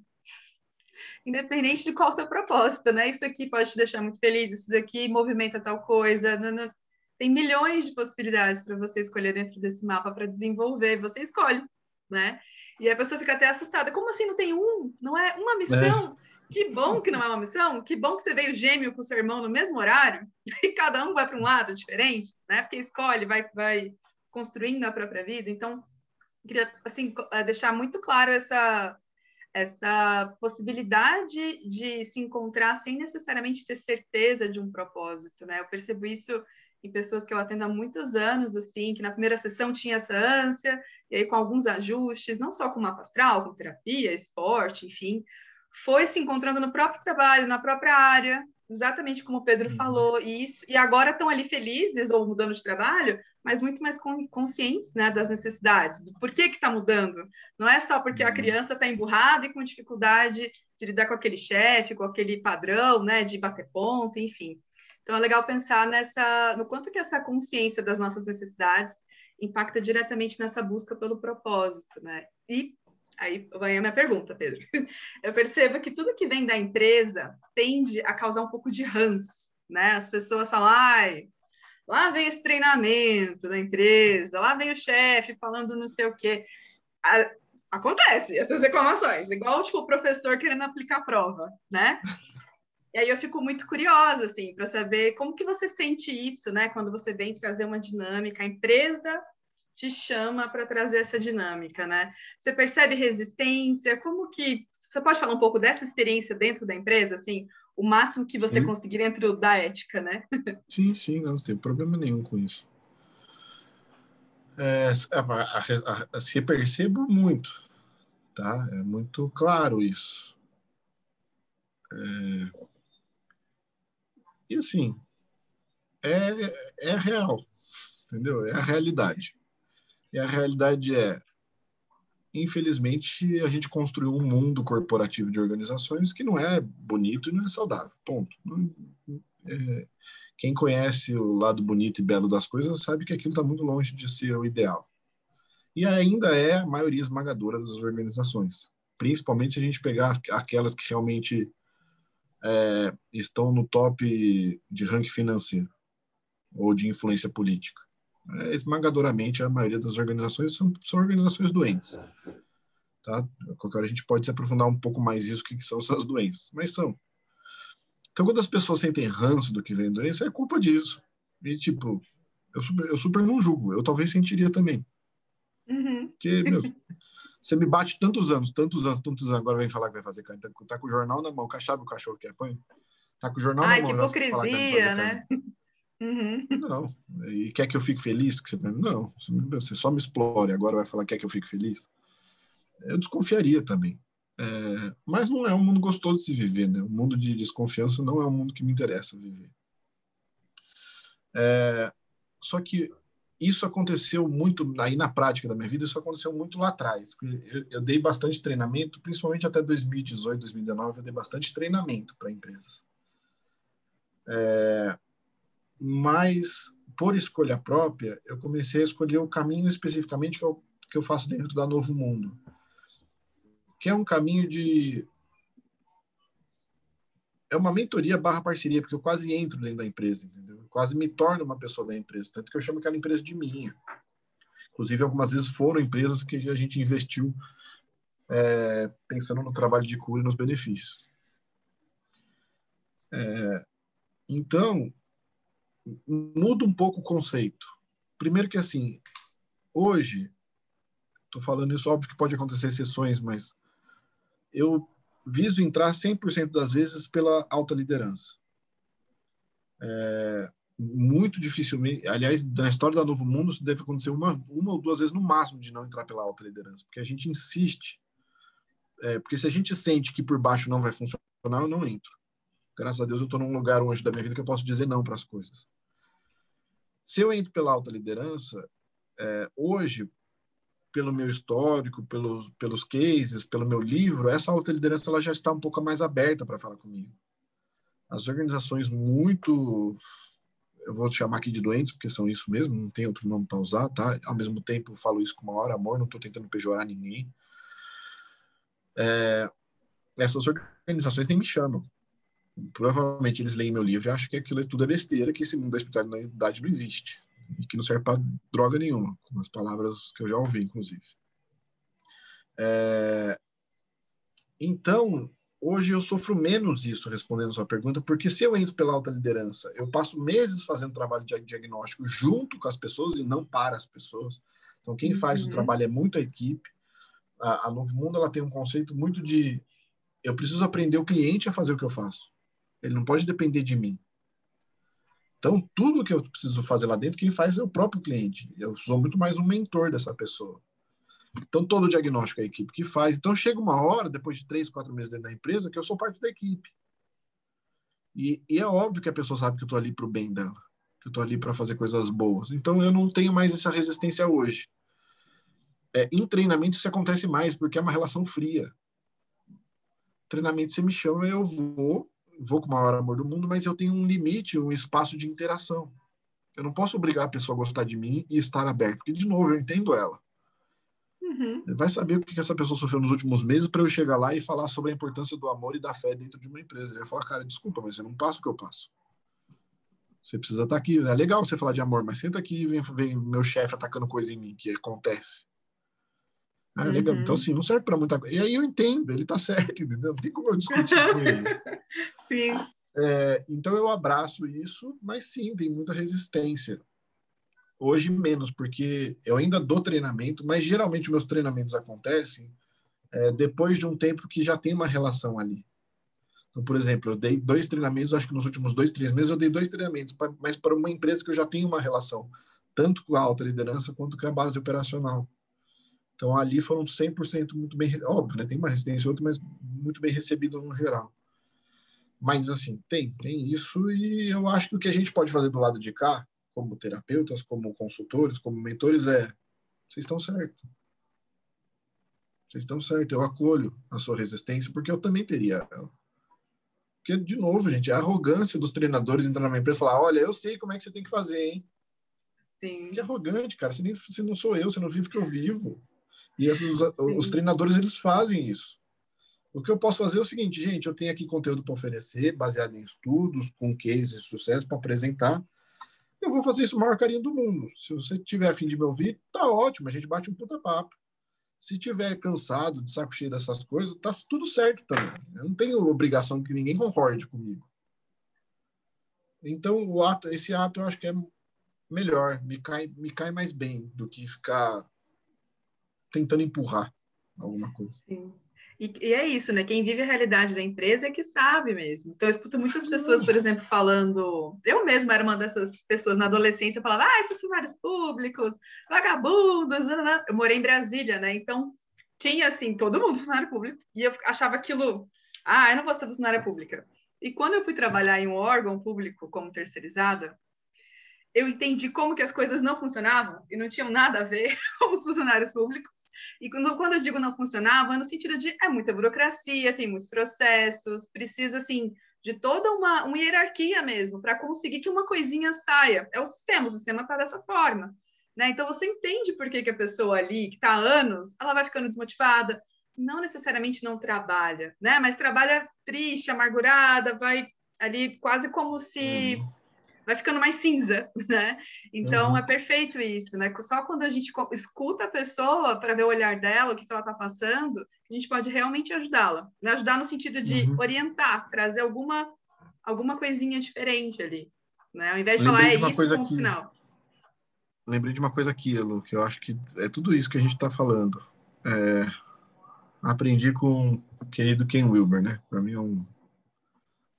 independente de qual o seu propósito, né? Isso aqui pode te deixar muito feliz, isso aqui movimenta tal coisa, não, não, tem milhões de possibilidades para você escolher dentro desse mapa para desenvolver, você escolhe, né? E a pessoa fica até assustada, como assim não tem um? Não é uma missão? É. Que bom que não é uma missão, que bom que você veio gêmeo com seu irmão no mesmo horário, e cada um vai para um lado diferente, né? Porque escolhe, vai, vai construindo a própria vida. Então, queria assim é, deixar muito claro essa essa possibilidade de se encontrar sem necessariamente ter certeza de um propósito, né? Eu percebo isso em pessoas que eu atendo há muitos anos, assim, que na primeira sessão tinha essa ânsia, e aí com alguns ajustes, não só com mapa astral, com terapia, esporte, enfim, foi se encontrando no próprio trabalho, na própria área, exatamente como o Pedro uhum. falou, e, isso, e agora estão ali felizes ou mudando de trabalho, mas muito mais conscientes né, das necessidades, do porquê que está mudando. Não é só porque a uhum. criança está emburrada e com dificuldade de lidar com aquele chefe, com aquele padrão, né, de bater ponto, enfim. Então é legal pensar nessa, no quanto que essa consciência das nossas necessidades impacta diretamente nessa busca pelo propósito, né? E aí vai a minha pergunta, Pedro. Eu percebo que tudo que vem da empresa tende a causar um pouco de ranço, né? As pessoas falam, ai, lá vem esse treinamento da empresa, lá vem o chefe falando não sei o quê. acontece essas reclamações, igual tipo o professor querendo aplicar a prova, né? E aí eu fico muito curiosa assim para saber como que você sente isso, né? Quando você vem trazer uma dinâmica, a empresa te chama para trazer essa dinâmica, né? Você percebe resistência? Como que você pode falar um pouco dessa experiência dentro da empresa, assim, o máximo que você sim. conseguir dentro da ética, né? Sim, sim, não, não tem problema nenhum com isso. É, a, a, a, se percebo muito, tá? É muito claro isso. É, e assim, é, é real, entendeu? É a realidade. E a realidade é, infelizmente, a gente construiu um mundo corporativo de organizações que não é bonito e não é saudável. Ponto. É, quem conhece o lado bonito e belo das coisas sabe que aquilo está muito longe de ser o ideal. E ainda é a maioria esmagadora das organizações, principalmente se a gente pegar aquelas que realmente é, estão no top de ranking financeiro ou de influência política. É, esmagadoramente, a maioria das organizações são, são organizações doentes. Tá? Qualquer hora a gente pode se aprofundar um pouco mais isso, o que, que são essas doenças, mas são. Então, quando as pessoas sentem ranço do que vem doença, é culpa disso. E, tipo, eu super, eu super não julgo. Eu talvez sentiria também. Uhum. Porque, meu, você me bate tantos anos, tantos anos, tantos anos, agora vem falar que vai fazer carne. Tá, tá com o jornal na mão, sabe o cachorro que apanha? Tá com o jornal Ai, na mão. Ai, que hipocrisia, né? Uhum. Não. E quer que eu fique feliz? Porque você... Não. Você só me explore, agora vai falar que quer que eu fique feliz? Eu desconfiaria também. É, mas não é um mundo gostoso de se viver, né? O mundo de desconfiança não é um mundo que me interessa viver. É, só que isso aconteceu muito aí na prática da minha vida, isso aconteceu muito lá atrás. Eu, eu dei bastante treinamento, principalmente até 2018, 2019, eu dei bastante treinamento para empresas. É, mas por escolha própria, eu comecei a escolher o caminho especificamente que eu, que eu faço dentro da Novo Mundo que é um caminho de é uma mentoria barra parceria, porque eu quase entro dentro da empresa, entendeu? Eu quase me torno uma pessoa da empresa, tanto que eu chamo aquela empresa de minha. Inclusive, algumas vezes foram empresas que a gente investiu é, pensando no trabalho de cura e nos benefícios. É, então, muda um pouco o conceito. Primeiro que, assim, hoje, estou falando isso, óbvio que pode acontecer exceções, mas eu viso entrar 100% das vezes pela alta liderança. É, muito dificilmente, aliás, na história da Novo Mundo, isso deve acontecer uma, uma ou duas vezes no máximo de não entrar pela alta liderança, porque a gente insiste. É, porque se a gente sente que por baixo não vai funcionar, eu não entro. Graças a Deus eu estou num lugar hoje da minha vida que eu posso dizer não para as coisas. Se eu entro pela alta liderança, é, hoje, pelo meu histórico, pelos, pelos cases, pelo meu livro, essa alta liderança ela já está um pouco mais aberta para falar comigo. As organizações muito, eu vou chamar aqui de doentes, porque são isso mesmo, não tem outro nome para usar, tá? Ao mesmo tempo, falo isso com maior amor, não estou tentando pejorar ninguém. É, essas organizações nem me chamam. Provavelmente eles leem meu livro e acham que aquilo tudo é besteira, que esse mundo da espiritualidade não existe e que não serve para droga nenhuma, com as palavras que eu já ouvi, inclusive. É... Então, hoje eu sofro menos isso, respondendo a sua pergunta, porque se eu entro pela alta liderança, eu passo meses fazendo trabalho de diagnóstico junto com as pessoas e não para as pessoas. Então, quem faz uhum. o trabalho é muito a equipe. A, a Novo Mundo ela tem um conceito muito de eu preciso aprender o cliente a fazer o que eu faço. Ele não pode depender de mim. Então, tudo que eu preciso fazer lá dentro, quem faz é o próprio cliente. Eu sou muito mais um mentor dessa pessoa. Então, todo o diagnóstico é a equipe que faz. Então, chega uma hora, depois de três, quatro meses dentro da empresa, que eu sou parte da equipe. E, e é óbvio que a pessoa sabe que eu estou ali para o bem dela, que eu estou ali para fazer coisas boas. Então, eu não tenho mais essa resistência hoje. É, em treinamento, isso acontece mais, porque é uma relação fria. Treinamento, você me chama, eu vou, vou com o maior amor do mundo, mas eu tenho um limite, um espaço de interação. Eu não posso obrigar a pessoa a gostar de mim e estar aberto, porque, de novo, eu entendo ela. Uhum. Vai saber o que essa pessoa sofreu nos últimos meses para eu chegar lá e falar sobre a importância do amor e da fé dentro de uma empresa. Ele vai falar, cara, desculpa, mas você não passa o que eu passo. Você precisa estar aqui. É legal você falar de amor, mas senta aqui e vem, vem meu chefe atacando coisa em mim, que acontece. Ah, legal. Então, uhum. assim, não serve para muita coisa. E aí eu entendo, ele está certo, entendeu? Não tem como eu discutir com ele. Sim. É, então eu abraço isso, mas sim, tem muita resistência. Hoje menos, porque eu ainda dou treinamento, mas geralmente meus treinamentos acontecem é, depois de um tempo que já tem uma relação ali. Então, por exemplo, eu dei dois treinamentos, acho que nos últimos dois, três meses eu dei dois treinamentos, mas para uma empresa que eu já tenho uma relação, tanto com a alta liderança quanto com a base operacional. Então, ali foram 100% muito bem, óbvio, né? Tem uma resistência outra, mas muito bem recebido no geral. Mas, assim, tem, tem isso, e eu acho que o que a gente pode fazer do lado de cá, como terapeutas, como consultores, como mentores, é: vocês estão certos. Vocês estão certos, eu acolho a sua resistência, porque eu também teria ela. Porque, de novo, gente, a arrogância dos treinadores entrar numa empresa e falar: olha, eu sei como é que você tem que fazer, hein? Sim. Que arrogante, cara. Você, nem, você não sou eu, você não vive o que eu vivo. E esses, os treinadores, eles fazem isso. O que eu posso fazer é o seguinte, gente, eu tenho aqui conteúdo para oferecer, baseado em estudos, com cases de sucesso para apresentar. Eu vou fazer isso o maior carinho do mundo. Se você tiver a fim de me ouvir, tá ótimo, a gente bate um puta papo. Se tiver cansado, de saco cheio dessas coisas, tá tudo certo também. Eu não tenho obrigação que ninguém concorde comigo. Então, o ato, esse ato eu acho que é melhor, me cai, me cai mais bem do que ficar tentando empurrar alguma coisa. Sim. E, e, é isso, né? Quem vive a realidade da empresa é que sabe mesmo. Então, eu escuto muitas pessoas, por exemplo, falando. Eu mesma era uma dessas pessoas na adolescência, falava, ah, esses funcionários públicos, vagabundos. Eu morei em Brasília, né? Então, tinha, assim, todo mundo funcionário público. E eu achava aquilo, ah, eu não vou ser funcionária pública. E quando eu fui trabalhar em um órgão público como terceirizada, eu entendi como que as coisas não funcionavam e não tinham nada a ver com os funcionários públicos. E quando, quando eu digo não funcionava, é no sentido de é muita burocracia, tem muitos processos, precisa assim de toda uma, uma hierarquia mesmo para conseguir que uma coisinha saia. É o sistema, o sistema está dessa forma. Né? Então você entende por que, que a pessoa ali, que está há anos, ela vai ficando desmotivada, não necessariamente não trabalha, né? mas trabalha triste, amargurada, vai ali quase como se. Uhum vai ficando mais cinza, né? Então uhum. é perfeito isso, né? Só quando a gente escuta a pessoa para ver o olhar dela, o que, que ela está passando, a gente pode realmente ajudá-la. Né? Ajudar no sentido de uhum. orientar, trazer alguma alguma coisinha diferente ali, né? Ao invés de Lembrei falar de é isso, ponto final. Lembrei de uma coisa aqui, Lu, que eu acho que é tudo isso que a gente está falando. É... Aprendi com o querido Ken Wilber, né? Para mim é um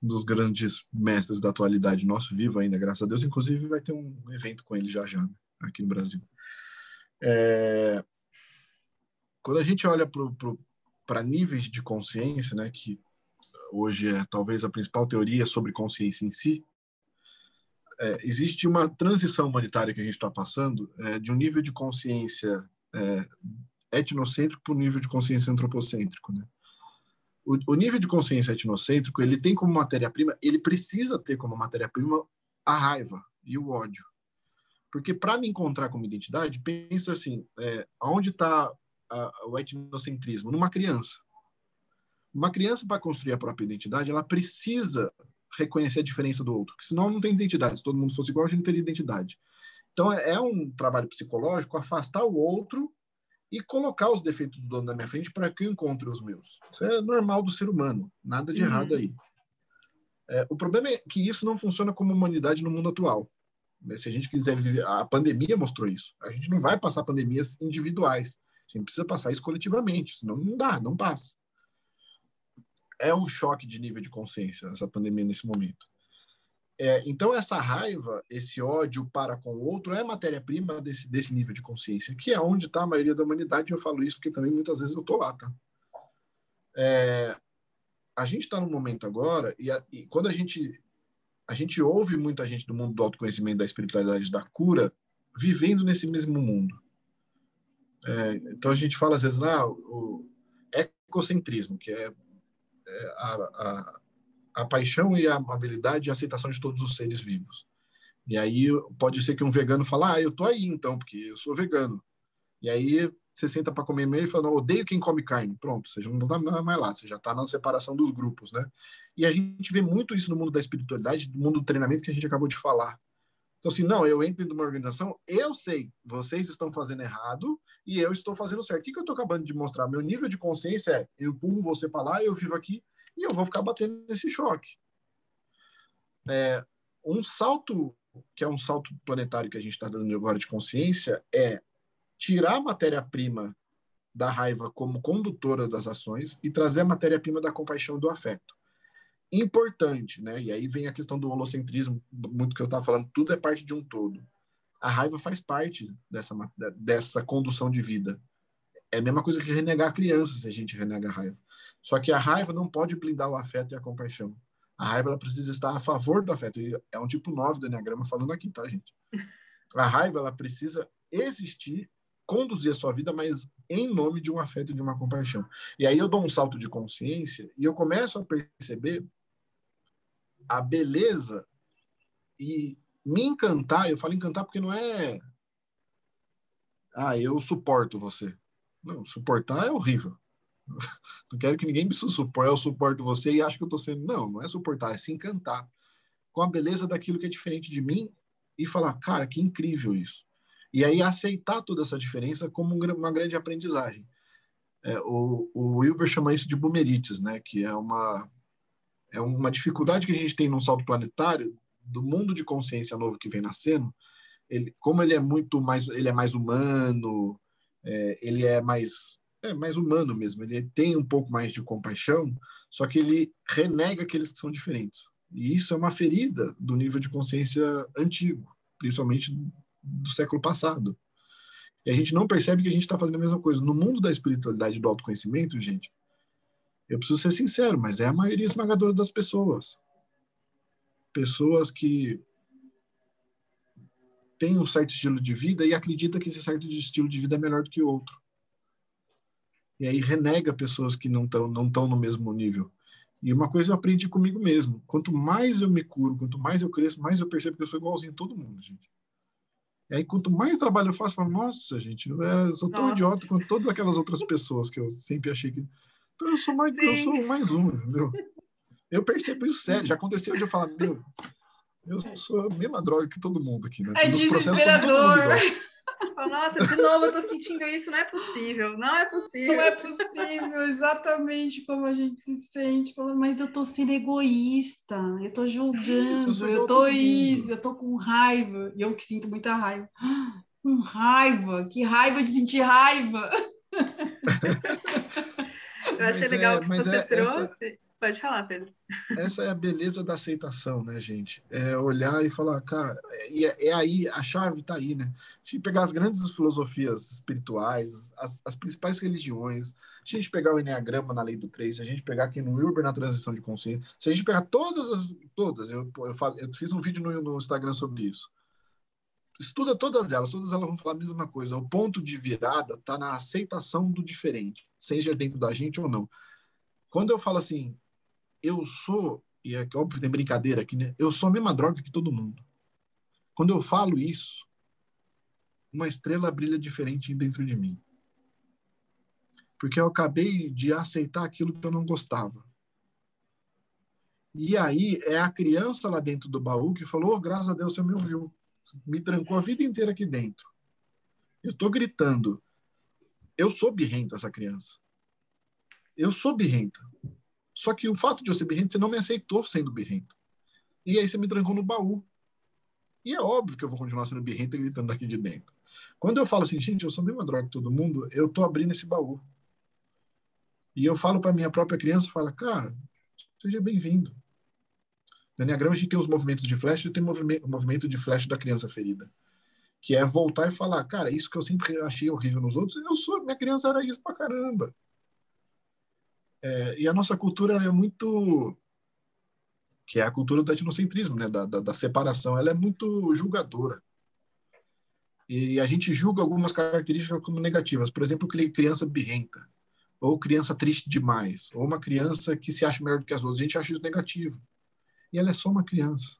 dos grandes mestres da atualidade nosso, vivo ainda, graças a Deus. Inclusive, vai ter um evento com ele já já, né, aqui no Brasil. É... Quando a gente olha para níveis de consciência, né, que hoje é talvez a principal teoria sobre consciência em si, é, existe uma transição humanitária que a gente está passando é, de um nível de consciência é, etnocêntrico para um nível de consciência antropocêntrico, né? O, o nível de consciência etnocêntrico, ele tem como matéria-prima, ele precisa ter como matéria-prima a raiva e o ódio. Porque para me encontrar como identidade, pensa assim, é, onde está o etnocentrismo? Numa criança. Uma criança, para construir a própria identidade, ela precisa reconhecer a diferença do outro, porque senão não tem identidade. Se todo mundo fosse igual, a gente não teria identidade. Então, é, é um trabalho psicológico afastar o outro e colocar os defeitos do dono na minha frente para que eu encontre os meus. Isso é normal do ser humano, nada de uhum. errado aí. É, o problema é que isso não funciona como humanidade no mundo atual. Né? Se a gente quiser viver, a pandemia mostrou isso. A gente não vai passar pandemias individuais. A gente precisa passar isso coletivamente, senão não dá, não passa. É um choque de nível de consciência essa pandemia nesse momento. É, então, essa raiva, esse ódio para com o outro é matéria-prima desse, desse nível de consciência, que é onde está a maioria da humanidade. Eu falo isso porque também muitas vezes eu estou lá, tá? É, a gente está num momento agora, e, a, e, quando a gente, a gente ouve muita gente do mundo do autoconhecimento, da espiritualidade, da cura, vivendo nesse mesmo mundo. É, então, a gente fala às vezes, ah, o ecocentrismo, que é, é a, a a paixão e a amabilidade e a aceitação de todos os seres vivos. E aí pode ser que um vegano fale, ah, eu tô aí então, porque eu sou vegano. E aí você senta para comer meio e fala, odeio quem come carne. Pronto, você já não está mais lá, você já está na separação dos grupos, né? E a gente vê muito isso no mundo da espiritualidade, no mundo do treinamento que a gente acabou de falar. Então, assim, não, eu entro de uma organização, eu sei, vocês estão fazendo errado, e eu estou fazendo certo. O que, que eu estou acabando de mostrar? Meu nível de consciência é: eu empurro você para lá, eu vivo aqui e eu vou ficar batendo nesse choque. É, um salto, que é um salto planetário que a gente está dando agora de consciência, é tirar a matéria-prima da raiva como condutora das ações e trazer a matéria-prima da compaixão e do afeto. Importante, né? E aí vem a questão do holocentrismo, muito que eu estava falando, tudo é parte de um todo. A raiva faz parte dessa, dessa condução de vida. É a mesma coisa que renegar a criança, se a gente renega a raiva. Só que a raiva não pode blindar o afeto e a compaixão. A raiva ela precisa estar a favor do afeto. E é um tipo 9 do Enneagrama falando aqui, tá, gente? A raiva ela precisa existir conduzir a sua vida, mas em nome de um afeto e de uma compaixão. E aí eu dou um salto de consciência e eu começo a perceber a beleza e me encantar. Eu falo encantar porque não é. Ah, eu suporto você. Não, suportar é horrível. Não quero que ninguém me suporte. Eu suporto você e acho que eu estou sendo. Não, não é suportar, é se encantar com a beleza daquilo que é diferente de mim e falar, cara, que incrível isso. E aí aceitar toda essa diferença como uma grande aprendizagem. É, o, o Wilber chama isso de boomerites, né? Que é uma é uma dificuldade que a gente tem num salto planetário do mundo de consciência novo que vem nascendo. Ele, como ele é muito mais ele é mais humano, é, ele é mais é mais humano mesmo. Ele tem um pouco mais de compaixão, só que ele renega aqueles que são diferentes. E isso é uma ferida do nível de consciência antigo, principalmente do século passado. E a gente não percebe que a gente está fazendo a mesma coisa. No mundo da espiritualidade do autoconhecimento, gente, eu preciso ser sincero, mas é a maioria esmagadora das pessoas. Pessoas que têm um certo estilo de vida e acredita que esse certo estilo de vida é melhor do que o outro. E aí renega pessoas que não estão não tão no mesmo nível. E uma coisa eu aprendi comigo mesmo. Quanto mais eu me curo, quanto mais eu cresço, mais eu percebo que eu sou igualzinho a todo mundo, gente. E aí, quanto mais trabalho eu faço, eu falo, nossa, gente, eu, sou tão nossa. idiota quanto todas aquelas outras pessoas que eu sempre achei que. Então eu sou mais, eu sou mais um, entendeu? Eu percebo isso sério. Já aconteceu de eu falar, meu, eu sou a mesma droga que todo mundo aqui, né? É Nos Nossa, de novo eu tô sentindo isso, não é possível, não é possível. Não é possível, exatamente como a gente se sente. Mas eu tô sendo egoísta, eu tô julgando, isso, eu, eu tô isso, eu tô com raiva, e eu que sinto muita raiva. Com raiva, que raiva de sentir raiva. eu achei mas legal é, que você é, trouxe. Essa Pode falar, Pedro. Essa é a beleza da aceitação, né, gente? É olhar e falar, cara, é, é, aí, a chave está aí, né? A gente pegar as grandes filosofias espirituais, as, as, principais religiões, a gente pegar o Enneagrama na lei do três, a gente pegar aqui no Uber na transição de consciência, se a gente pegar todas as, todas, eu, eu, falo, eu fiz um vídeo no, no Instagram sobre isso. Estuda todas elas, todas elas vão falar a mesma coisa. O ponto de virada está na aceitação do diferente, seja dentro da gente ou não. Quando eu falo assim, eu sou, e é óbvio tem brincadeira aqui, né? Eu sou a mesma droga que todo mundo. Quando eu falo isso, uma estrela brilha diferente dentro de mim. Porque eu acabei de aceitar aquilo que eu não gostava. E aí é a criança lá dentro do baú que falou: oh, graças a Deus você me ouviu. Me trancou a vida inteira aqui dentro. Eu estou gritando. Eu sou birrenta, essa criança. Eu sou birrenta. Só que o fato de eu ser birrento, você não me aceitou sendo birrento. E aí você me trancou no baú. E é óbvio que eu vou continuar sendo birrento e gritando daqui de dentro. Quando eu falo assim, gente, eu sou mesma droga que todo mundo, eu tô abrindo esse baú. E eu falo para minha própria criança, fala, cara, seja bem-vindo. No Enneagrama a gente tem os movimentos de flash e tem o movimento de flash da criança ferida. Que é voltar e falar, cara, isso que eu sempre achei horrível nos outros, eu sou, minha criança era isso pra caramba. É, e a nossa cultura é muito que é a cultura do etnocentrismo, né, da, da, da, separação, ela é muito julgadora. E a gente julga algumas características como negativas, por exemplo, criança birrenta, ou criança triste demais, ou uma criança que se acha melhor do que as outras. A gente acha isso negativo. E ela é só uma criança.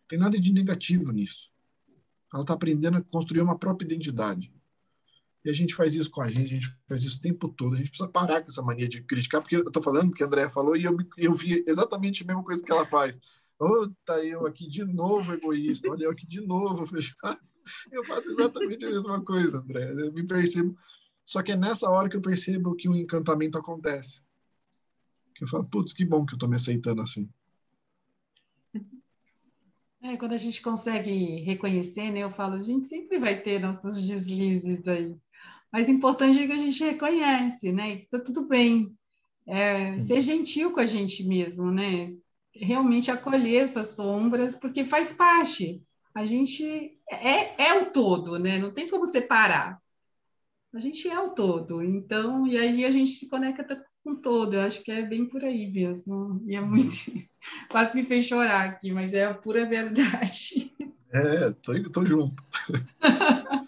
Não tem nada de negativo nisso. Ela está aprendendo a construir uma própria identidade. E a gente faz isso com a gente, a gente faz isso o tempo todo. A gente precisa parar com essa mania de criticar, porque eu estou falando porque a Andrea falou e eu, eu vi exatamente a mesma coisa que ela faz. Oh, tá eu aqui de novo egoísta, olha eu aqui de novo fechado. Eu faço exatamente a mesma coisa, André. Eu me percebo. Só que é nessa hora que eu percebo que o encantamento acontece. Que eu falo, putz, que bom que eu tô me aceitando assim. É, quando a gente consegue reconhecer, né? Eu falo, a gente sempre vai ter nossos deslizes aí. Mas importante é que a gente reconhece, né? Que tá tudo bem. É, ser gentil com a gente mesmo, né? Realmente acolher essas sombras, porque faz parte. A gente é, é o todo, né? Não tem como separar. A gente é o todo. Então, e aí a gente se conecta com o todo. Eu acho que é bem por aí mesmo. E é muito. Quase me fez chorar aqui, mas é a pura verdade. É, tô, tô junto.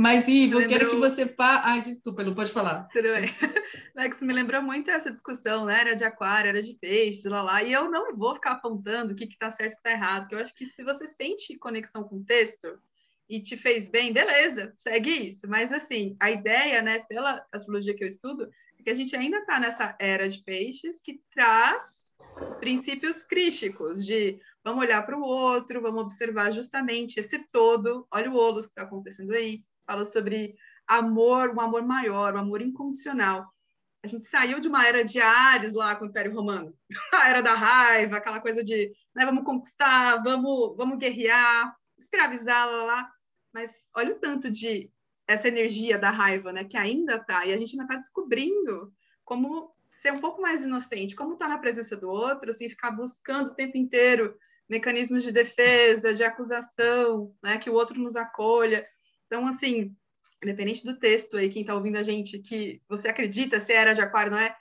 Mas, Ivo, eu quero que você fale. Ai, desculpa, não pode falar. Tudo bem. Lex, me lembrou muito essa discussão, né? Era de aquário, era de peixes, lá lá. E eu não vou ficar apontando o que está certo e o que está errado, porque eu acho que se você sente conexão com o texto e te fez bem, beleza, segue isso. Mas, assim, a ideia, né, pela astrologia que eu estudo, é que a gente ainda está nessa era de peixes que traz os princípios crísticos de vamos olhar para o outro, vamos observar justamente esse todo, olha o Olos que está acontecendo aí, fala sobre amor, um amor maior, um amor incondicional. A gente saiu de uma era de Ares lá com o Império Romano, a era da raiva, aquela coisa de né, vamos conquistar, vamos, vamos guerrear, escravizar lá, lá. Mas olha o tanto de essa energia da raiva, né, que ainda tá, e a gente ainda está descobrindo como ser um pouco mais inocente, como estar tá na presença do outro, assim, ficar buscando o tempo inteiro mecanismos de defesa, de acusação, né, que o outro nos acolha. Então, assim, independente do texto aí, quem está ouvindo a gente, que você acredita se era de aquário, não é?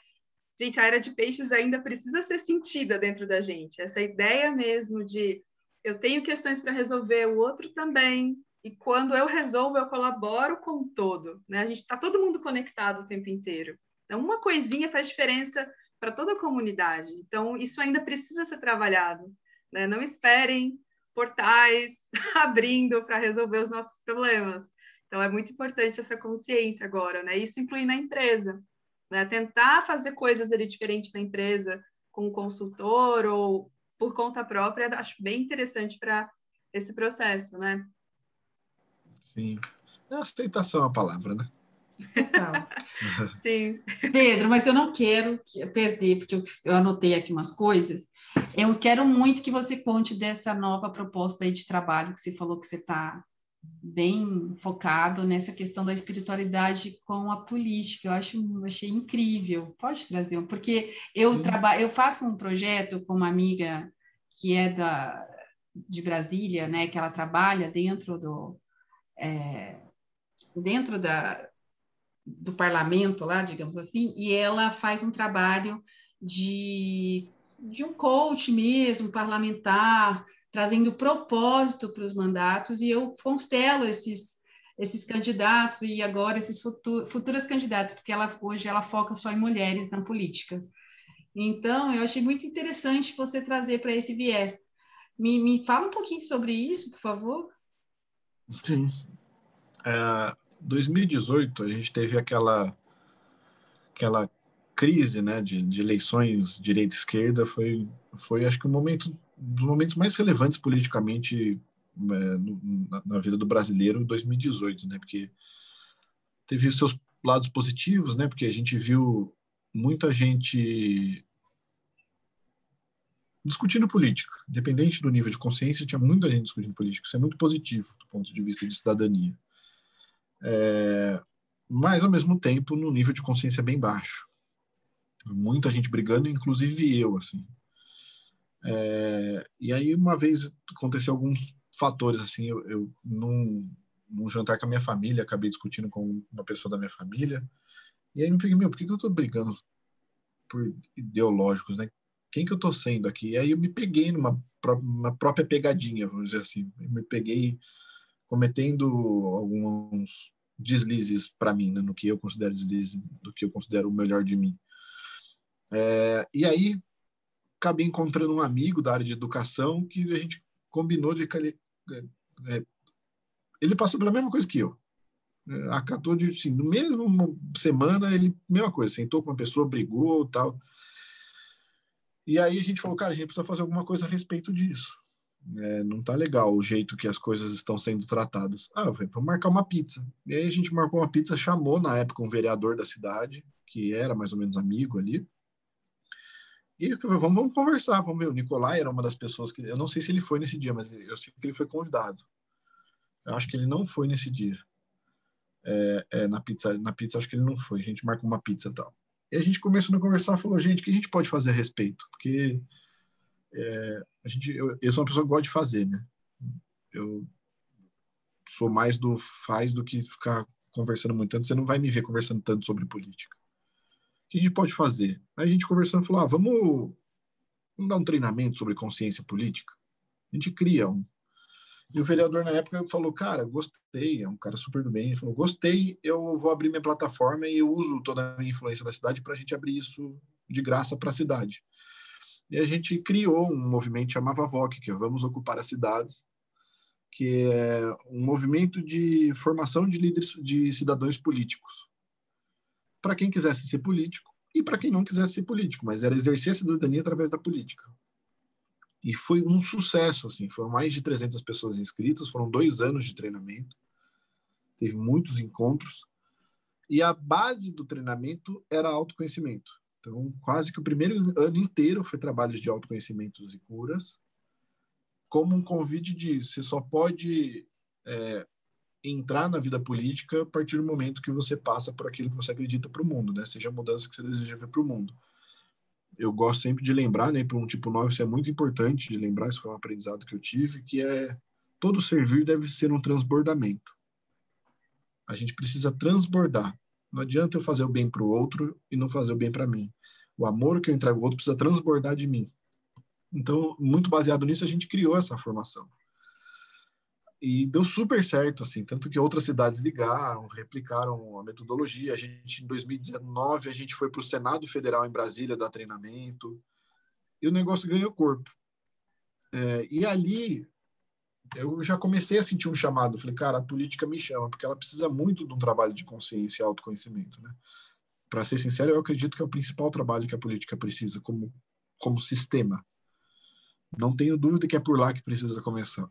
Gente, a era de peixes ainda precisa ser sentida dentro da gente. Essa ideia mesmo de eu tenho questões para resolver, o outro também, e quando eu resolvo, eu colaboro com o todo. Né? A gente está todo mundo conectado o tempo inteiro. Então, uma coisinha faz diferença para toda a comunidade. Então, isso ainda precisa ser trabalhado. Né? Não esperem portais abrindo para resolver os nossos problemas. Então, é muito importante essa consciência agora, né? Isso inclui na empresa, né? Tentar fazer coisas ali diferentes na empresa, com um consultor ou por conta própria, acho bem interessante para esse processo, né? Sim. É aceitação a palavra, né? Sim. Pedro, mas eu não quero perder, porque eu, eu anotei aqui umas coisas. Eu quero muito que você conte dessa nova proposta aí de trabalho que você falou que você está bem focado nessa questão da espiritualidade com a política. Eu acho, eu achei incrível. Pode trazer um, porque eu trabalho, eu faço um projeto com uma amiga que é da de Brasília, né, que ela trabalha dentro do é, dentro da do parlamento lá, digamos assim, e ela faz um trabalho de de um coach mesmo, parlamentar, trazendo propósito para os mandatos, e eu constelo esses, esses candidatos e agora esses futur, futuras candidatas, porque ela, hoje ela foca só em mulheres na política. Então, eu achei muito interessante você trazer para esse viés. Me, me fala um pouquinho sobre isso, por favor. Sim. É, 2018, a gente teve aquela, aquela crise né, de, de eleições direita-esquerda, foi, foi, acho que, o momento dos momentos mais relevantes politicamente é, no, na, na, vida do brasileiro em 2018, né? Porque teve os seus lados positivos, né? Porque a gente viu muita gente discutindo política, independente do nível de consciência, tinha muita gente discutindo política. Isso é muito positivo do ponto de vista de cidadania. É, mas, ao mesmo tempo, no nível de consciência bem baixo. Muita gente brigando, inclusive eu, assim. É, e aí, uma vez aconteceu alguns fatores, assim, eu, eu num, num, jantar com a minha família, acabei discutindo com uma pessoa da minha família, e aí me peguei, meu, por que, que eu tô brigando por ideológicos, né? Quem que eu tô sendo aqui? E aí eu me peguei numa uma própria pegadinha, vamos dizer assim. Eu me peguei cometendo alguns deslizes para mim, né, no que eu considero deslizes, do que eu considero o melhor de mim. É, e aí acabei encontrando um amigo da área de educação que a gente combinou de ele, é, ele passou pela mesma coisa que eu. É, acatou de, assim, no mesmo semana, ele, mesma coisa, sentou com uma pessoa, brigou tal. E aí a gente falou, cara, a gente precisa fazer alguma coisa a respeito disso. É, não tá legal o jeito que as coisas estão sendo tratadas. Ah, falei, vamos marcar uma pizza. E aí a gente marcou uma pizza, chamou na época um vereador da cidade, que era mais ou menos amigo ali. E falei, vamos, vamos conversar, vamos ver. O Nicolai era uma das pessoas que. Eu não sei se ele foi nesse dia, mas eu sei que ele foi convidado. Eu acho que ele não foi nesse dia. É, é, na pizza, na pizza acho que ele não foi. A gente marcou uma pizza e tal. E a gente começou a conversar, falou, gente, o que a gente pode fazer a respeito? Porque é, a gente, eu, eu sou uma pessoa que gosta de fazer, né? Eu sou mais do faz do que ficar conversando muito tanto. Você não vai me ver conversando tanto sobre política. O que a gente pode fazer? Aí a gente conversando falou: ah, vamos, vamos dar um treinamento sobre consciência política. A gente cria um. E o vereador na época falou: cara, gostei, é um cara super do bem. Ele falou: gostei, eu vou abrir minha plataforma e eu uso toda a minha influência da cidade para a gente abrir isso de graça para a cidade. E a gente criou um movimento que chamava VOC, que é Vamos Ocupar as Cidades, que é um movimento de formação de líderes, de cidadãos políticos. Para quem quisesse ser político e para quem não quisesse ser político, mas era exercer a cidadania através da política. E foi um sucesso, assim, foram mais de 300 pessoas inscritas, foram dois anos de treinamento, teve muitos encontros, e a base do treinamento era autoconhecimento. Então, quase que o primeiro ano inteiro foi trabalhos de autoconhecimentos e curas, como um convite de você só pode é, entrar na vida política a partir do momento que você passa por aquilo que você acredita para o mundo, né? Seja a mudança que você deseja ver para o mundo. Eu gosto sempre de lembrar, né? Para um tipo 9, isso é muito importante de lembrar, isso foi um aprendizado que eu tive, que é todo servir deve ser um transbordamento. A gente precisa transbordar. Não adianta eu fazer o bem para o outro e não fazer o bem para mim. O amor que eu entrego ao outro precisa transbordar de mim. Então, muito baseado nisso, a gente criou essa formação. E deu super certo, assim, tanto que outras cidades ligaram, replicaram a metodologia. A gente, em 2019, a gente foi para o Senado Federal em Brasília dar treinamento, e o negócio ganhou corpo. É, e ali, eu já comecei a sentir um chamado. Falei, cara, a política me chama, porque ela precisa muito de um trabalho de consciência e autoconhecimento, né? Para ser sincero, eu acredito que é o principal trabalho que a política precisa como, como sistema. Não tenho dúvida que é por lá que precisa começar.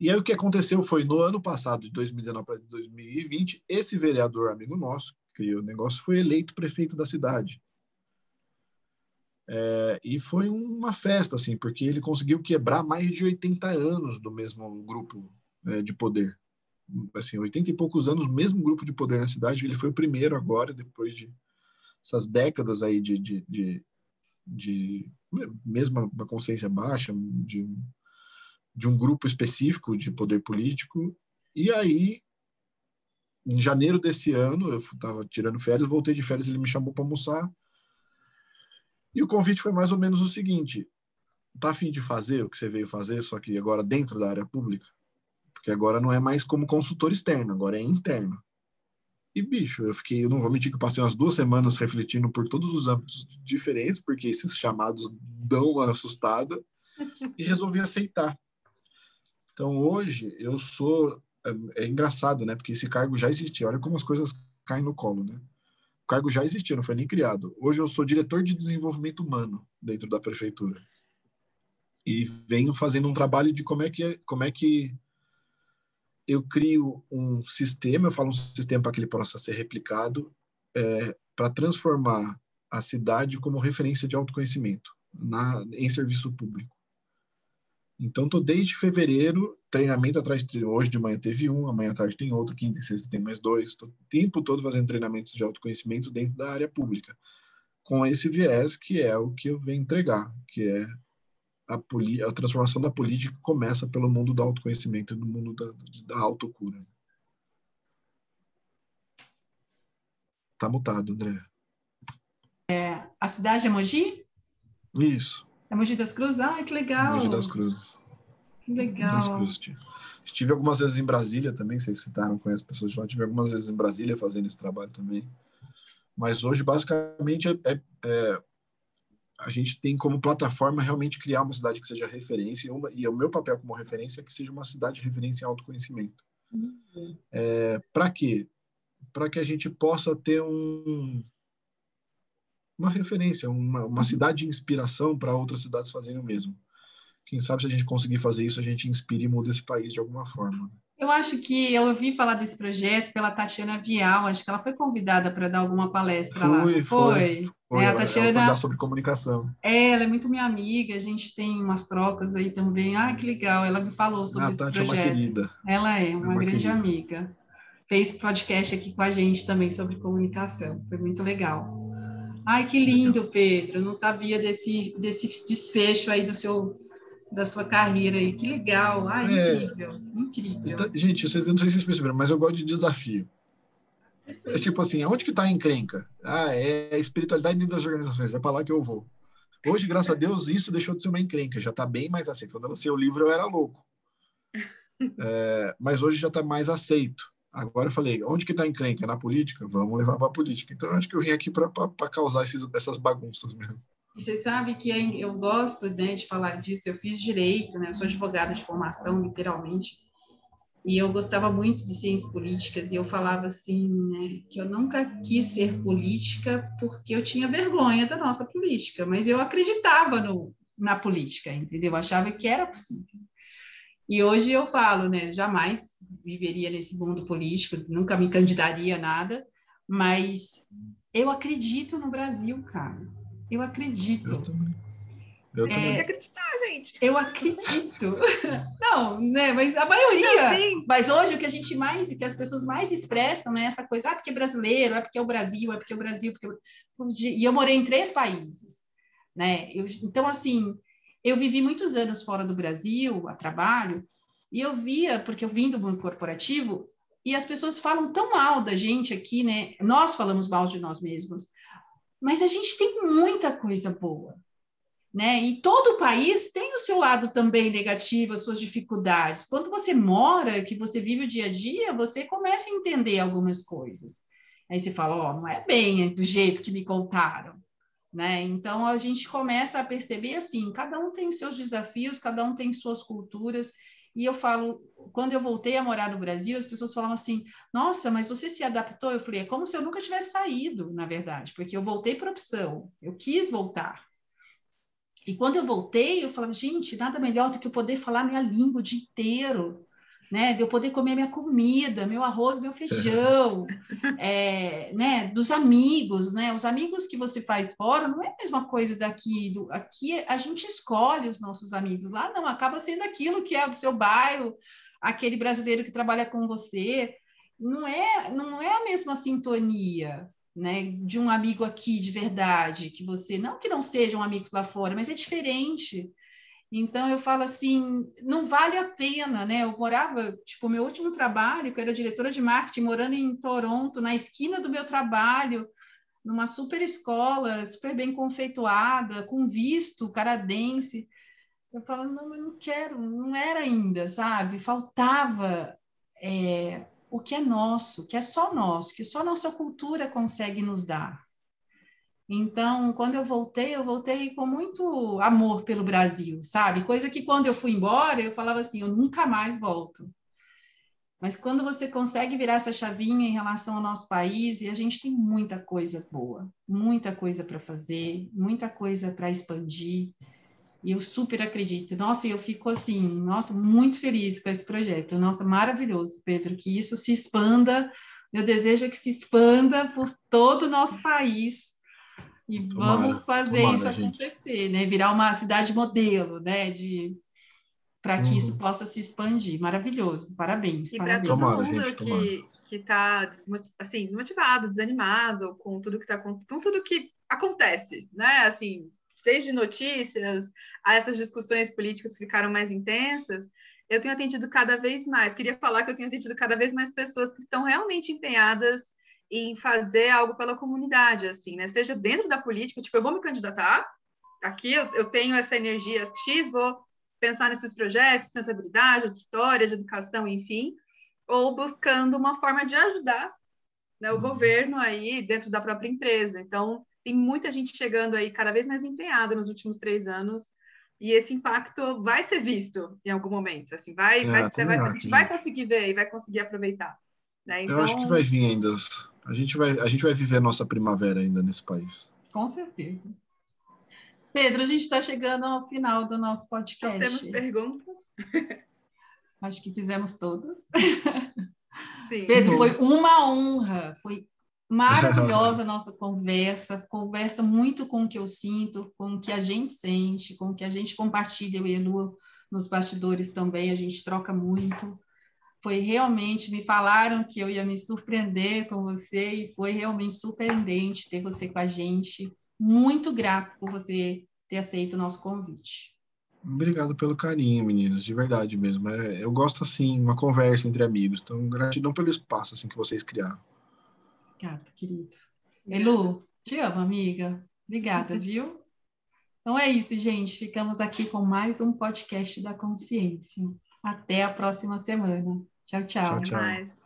E aí o que aconteceu foi no ano passado, de 2019 para 2020, esse vereador amigo nosso, que criou o negócio, foi eleito prefeito da cidade. É, e foi uma festa, assim, porque ele conseguiu quebrar mais de 80 anos do mesmo grupo é, de poder. Assim, 80 e poucos anos, mesmo grupo de poder na cidade. Ele foi o primeiro agora, depois de essas décadas aí de, de, de, de mesmo uma consciência baixa, de, de um grupo específico de poder político. E aí, em janeiro desse ano, eu estava tirando férias, voltei de férias, ele me chamou para almoçar e o convite foi mais ou menos o seguinte: tá afim de fazer o que você veio fazer, só que agora dentro da área pública? Porque agora não é mais como consultor externo, agora é interno. E, bicho, eu fiquei, eu não vou mentir que passei umas duas semanas refletindo por todos os âmbitos diferentes, porque esses chamados dão uma assustada, e resolvi aceitar. Então, hoje, eu sou. É, é engraçado, né? Porque esse cargo já existia. Olha como as coisas caem no colo, né? Cargo já existia, não foi nem criado. Hoje eu sou diretor de desenvolvimento humano dentro da prefeitura. E venho fazendo um trabalho de como é que, como é que eu crio um sistema, eu falo um sistema para que ele possa ser replicado, é, para transformar a cidade como referência de autoconhecimento na, em serviço público. Então, estou desde fevereiro, treinamento atrás de hoje de manhã teve um, amanhã à tarde tem outro, quinta e sexta tem mais dois. Estou o tempo todo fazendo treinamentos de autoconhecimento dentro da área pública, com esse viés que é o que eu venho entregar, que é a, a transformação da política que começa pelo mundo do autoconhecimento e do mundo da, da autocura. Tá mutado, André. É, a cidade é Mogi? Isso. É Mogi das Cruzes? Ah, que legal. Mogi das Cruzes. Que legal. Estive algumas vezes em Brasília também, vocês citaram, conheço pessoas de lá. Estive algumas vezes em Brasília fazendo esse trabalho também. Mas hoje, basicamente, é, é, é, a gente tem como plataforma realmente criar uma cidade que seja referência, e, uma, e o meu papel como referência é que seja uma cidade de referência em autoconhecimento. Uhum. É, Para quê? Para que a gente possa ter um, uma referência, uma, uma cidade de inspiração para outras cidades fazerem o mesmo. quem sabe se a gente conseguir fazer isso, a gente inspira e muda esse país de alguma forma. Eu acho que eu ouvi falar desse projeto pela Tatiana Vial, acho que ela foi convidada para dar alguma palestra lá. Foi, foi. foi. É, a Tatiana ela sobre comunicação. É, ela é muito minha amiga, a gente tem umas trocas aí também. Ah, que legal, ela me falou sobre a esse Tati projeto. É uma querida. Ela é uma, é uma grande querida. amiga. Fez podcast aqui com a gente também sobre comunicação. Foi muito legal. Ai, que lindo, Pedro. Não sabia desse, desse desfecho aí do seu da sua carreira aí. Que legal, ah, incrível, incrível. Gente, vocês, não sei se vocês perceberam, mas eu gosto de desafio. É tipo assim, aonde que está a encrenca? Ah, é a espiritualidade dentro das organizações, é para lá que eu vou. Hoje, graças a Deus, isso deixou de ser uma encrenca, já está bem mais aceito. Quando eu lancei o livro, eu era louco. É, mas hoje já está mais aceito. Agora eu falei, onde que está encrenca? Na política? Vamos levar para a política. Então, acho que eu vim aqui para causar esses, essas bagunças mesmo. E você sabe que eu gosto né, de falar disso, eu fiz direito, né, eu sou advogada de formação, literalmente, e eu gostava muito de ciências políticas, e eu falava assim, né, que eu nunca quis ser política porque eu tinha vergonha da nossa política, mas eu acreditava no, na política, entendeu? Eu achava que era possível. E hoje eu falo, né, jamais viveria nesse mundo político, nunca me candidaria a nada, mas eu acredito no Brasil, cara. Eu acredito. Eu também. Eu é, também. acreditar, gente. Eu acredito. Não, né? Mas a maioria. Não, mas hoje o que a gente mais, que as pessoas mais expressam, né? Essa coisa, ah, porque é brasileiro, é porque é o Brasil, é porque é o Brasil, porque e eu morei em três países, né? Eu, então assim, eu vivi muitos anos fora do Brasil, a trabalho, e eu via, porque eu vim do mundo corporativo, e as pessoas falam tão mal da gente aqui, né? Nós falamos mal de nós mesmos. Mas a gente tem muita coisa boa. Né? E todo o país tem o seu lado também negativo, as suas dificuldades. Quando você mora, que você vive o dia a dia, você começa a entender algumas coisas. Aí você fala, ó, oh, não é bem do jeito que me contaram, né? Então a gente começa a perceber assim, cada um tem os seus desafios, cada um tem suas culturas, e eu falo, quando eu voltei a morar no Brasil, as pessoas falavam assim: Nossa, mas você se adaptou? Eu falei: É como se eu nunca tivesse saído, na verdade, porque eu voltei por opção, eu quis voltar. E quando eu voltei, eu falava: Gente, nada melhor do que eu poder falar minha língua o dia inteiro né? De eu poder comer minha comida, meu arroz, meu feijão, é, né? Dos amigos, né? Os amigos que você faz fora não é a mesma coisa daqui. Do, aqui a gente escolhe os nossos amigos. Lá não, acaba sendo aquilo que é do seu bairro, aquele brasileiro que trabalha com você. Não é, não é a mesma sintonia. Né, de um amigo aqui de verdade, que você, não que não sejam amigos lá fora, mas é diferente. Então eu falo assim, não vale a pena, né? Eu morava, tipo, meu último trabalho, que eu era diretora de marketing, morando em Toronto, na esquina do meu trabalho, numa super escola, super bem conceituada, com visto canadense. Eu falo, não, eu não quero, não era ainda, sabe? Faltava é, o que é nosso, que é só nosso, que só nossa cultura consegue nos dar. Então, quando eu voltei, eu voltei com muito amor pelo Brasil, sabe? Coisa que quando eu fui embora, eu falava assim, eu nunca mais volto. Mas quando você consegue virar essa chavinha em relação ao nosso país, e a gente tem muita coisa boa, muita coisa para fazer, muita coisa para expandir, e eu super acredito. Nossa, eu fico assim, nossa, muito feliz com esse projeto. Nossa, maravilhoso, Pedro, que isso se expanda. Meu desejo é que se expanda por todo o nosso país, e tomara, vamos fazer tomara, isso acontecer, gente. né? Virar uma cidade modelo, né? De para que uhum. isso possa se expandir. Maravilhoso. Parabéns. E para todo tomara, mundo gente, que que está assim desmotivado, desanimado com tudo que tá com, com tudo que acontece, né? Assim, desde notícias a essas discussões políticas que ficaram mais intensas, eu tenho atendido cada vez mais. Queria falar que eu tenho atendido cada vez mais pessoas que estão realmente empenhadas em fazer algo pela comunidade, assim, né? Seja dentro da política, tipo, eu vou me candidatar, aqui eu, eu tenho essa energia X, vou pensar nesses projetos, de sustentabilidade, de história, de educação, enfim, ou buscando uma forma de ajudar né, o uhum. governo aí dentro da própria empresa. Então, tem muita gente chegando aí cada vez mais empenhada nos últimos três anos e esse impacto vai ser visto em algum momento, assim, vai, é, vai, vai a gente vai conseguir ver e vai conseguir aproveitar. Né? Então... Eu acho que então vai vir ainda a gente vai, a gente vai viver a nossa primavera ainda nesse país. Com certeza. Pedro, a gente está chegando ao final do nosso podcast. Temos perguntas? Acho que fizemos todas. Sim. Pedro, foi uma honra, foi maravilhosa a nossa conversa, conversa muito com o que eu sinto, com o que a gente sente, com o que a gente compartilha, eu e a Lu, nos bastidores também, a gente troca muito. Foi realmente, me falaram que eu ia me surpreender com você e foi realmente surpreendente ter você com a gente. Muito grato por você ter aceito o nosso convite. Obrigado pelo carinho, meninas, de verdade mesmo. É, eu gosto assim, uma conversa entre amigos. Então, gratidão pelo espaço assim que vocês criaram. Obrigada, querido. Elu, te amo, amiga. Obrigada, viu? Então é isso, gente. Ficamos aqui com mais um podcast da consciência. Até a próxima semana. Tchau, tchau. tchau, tchau.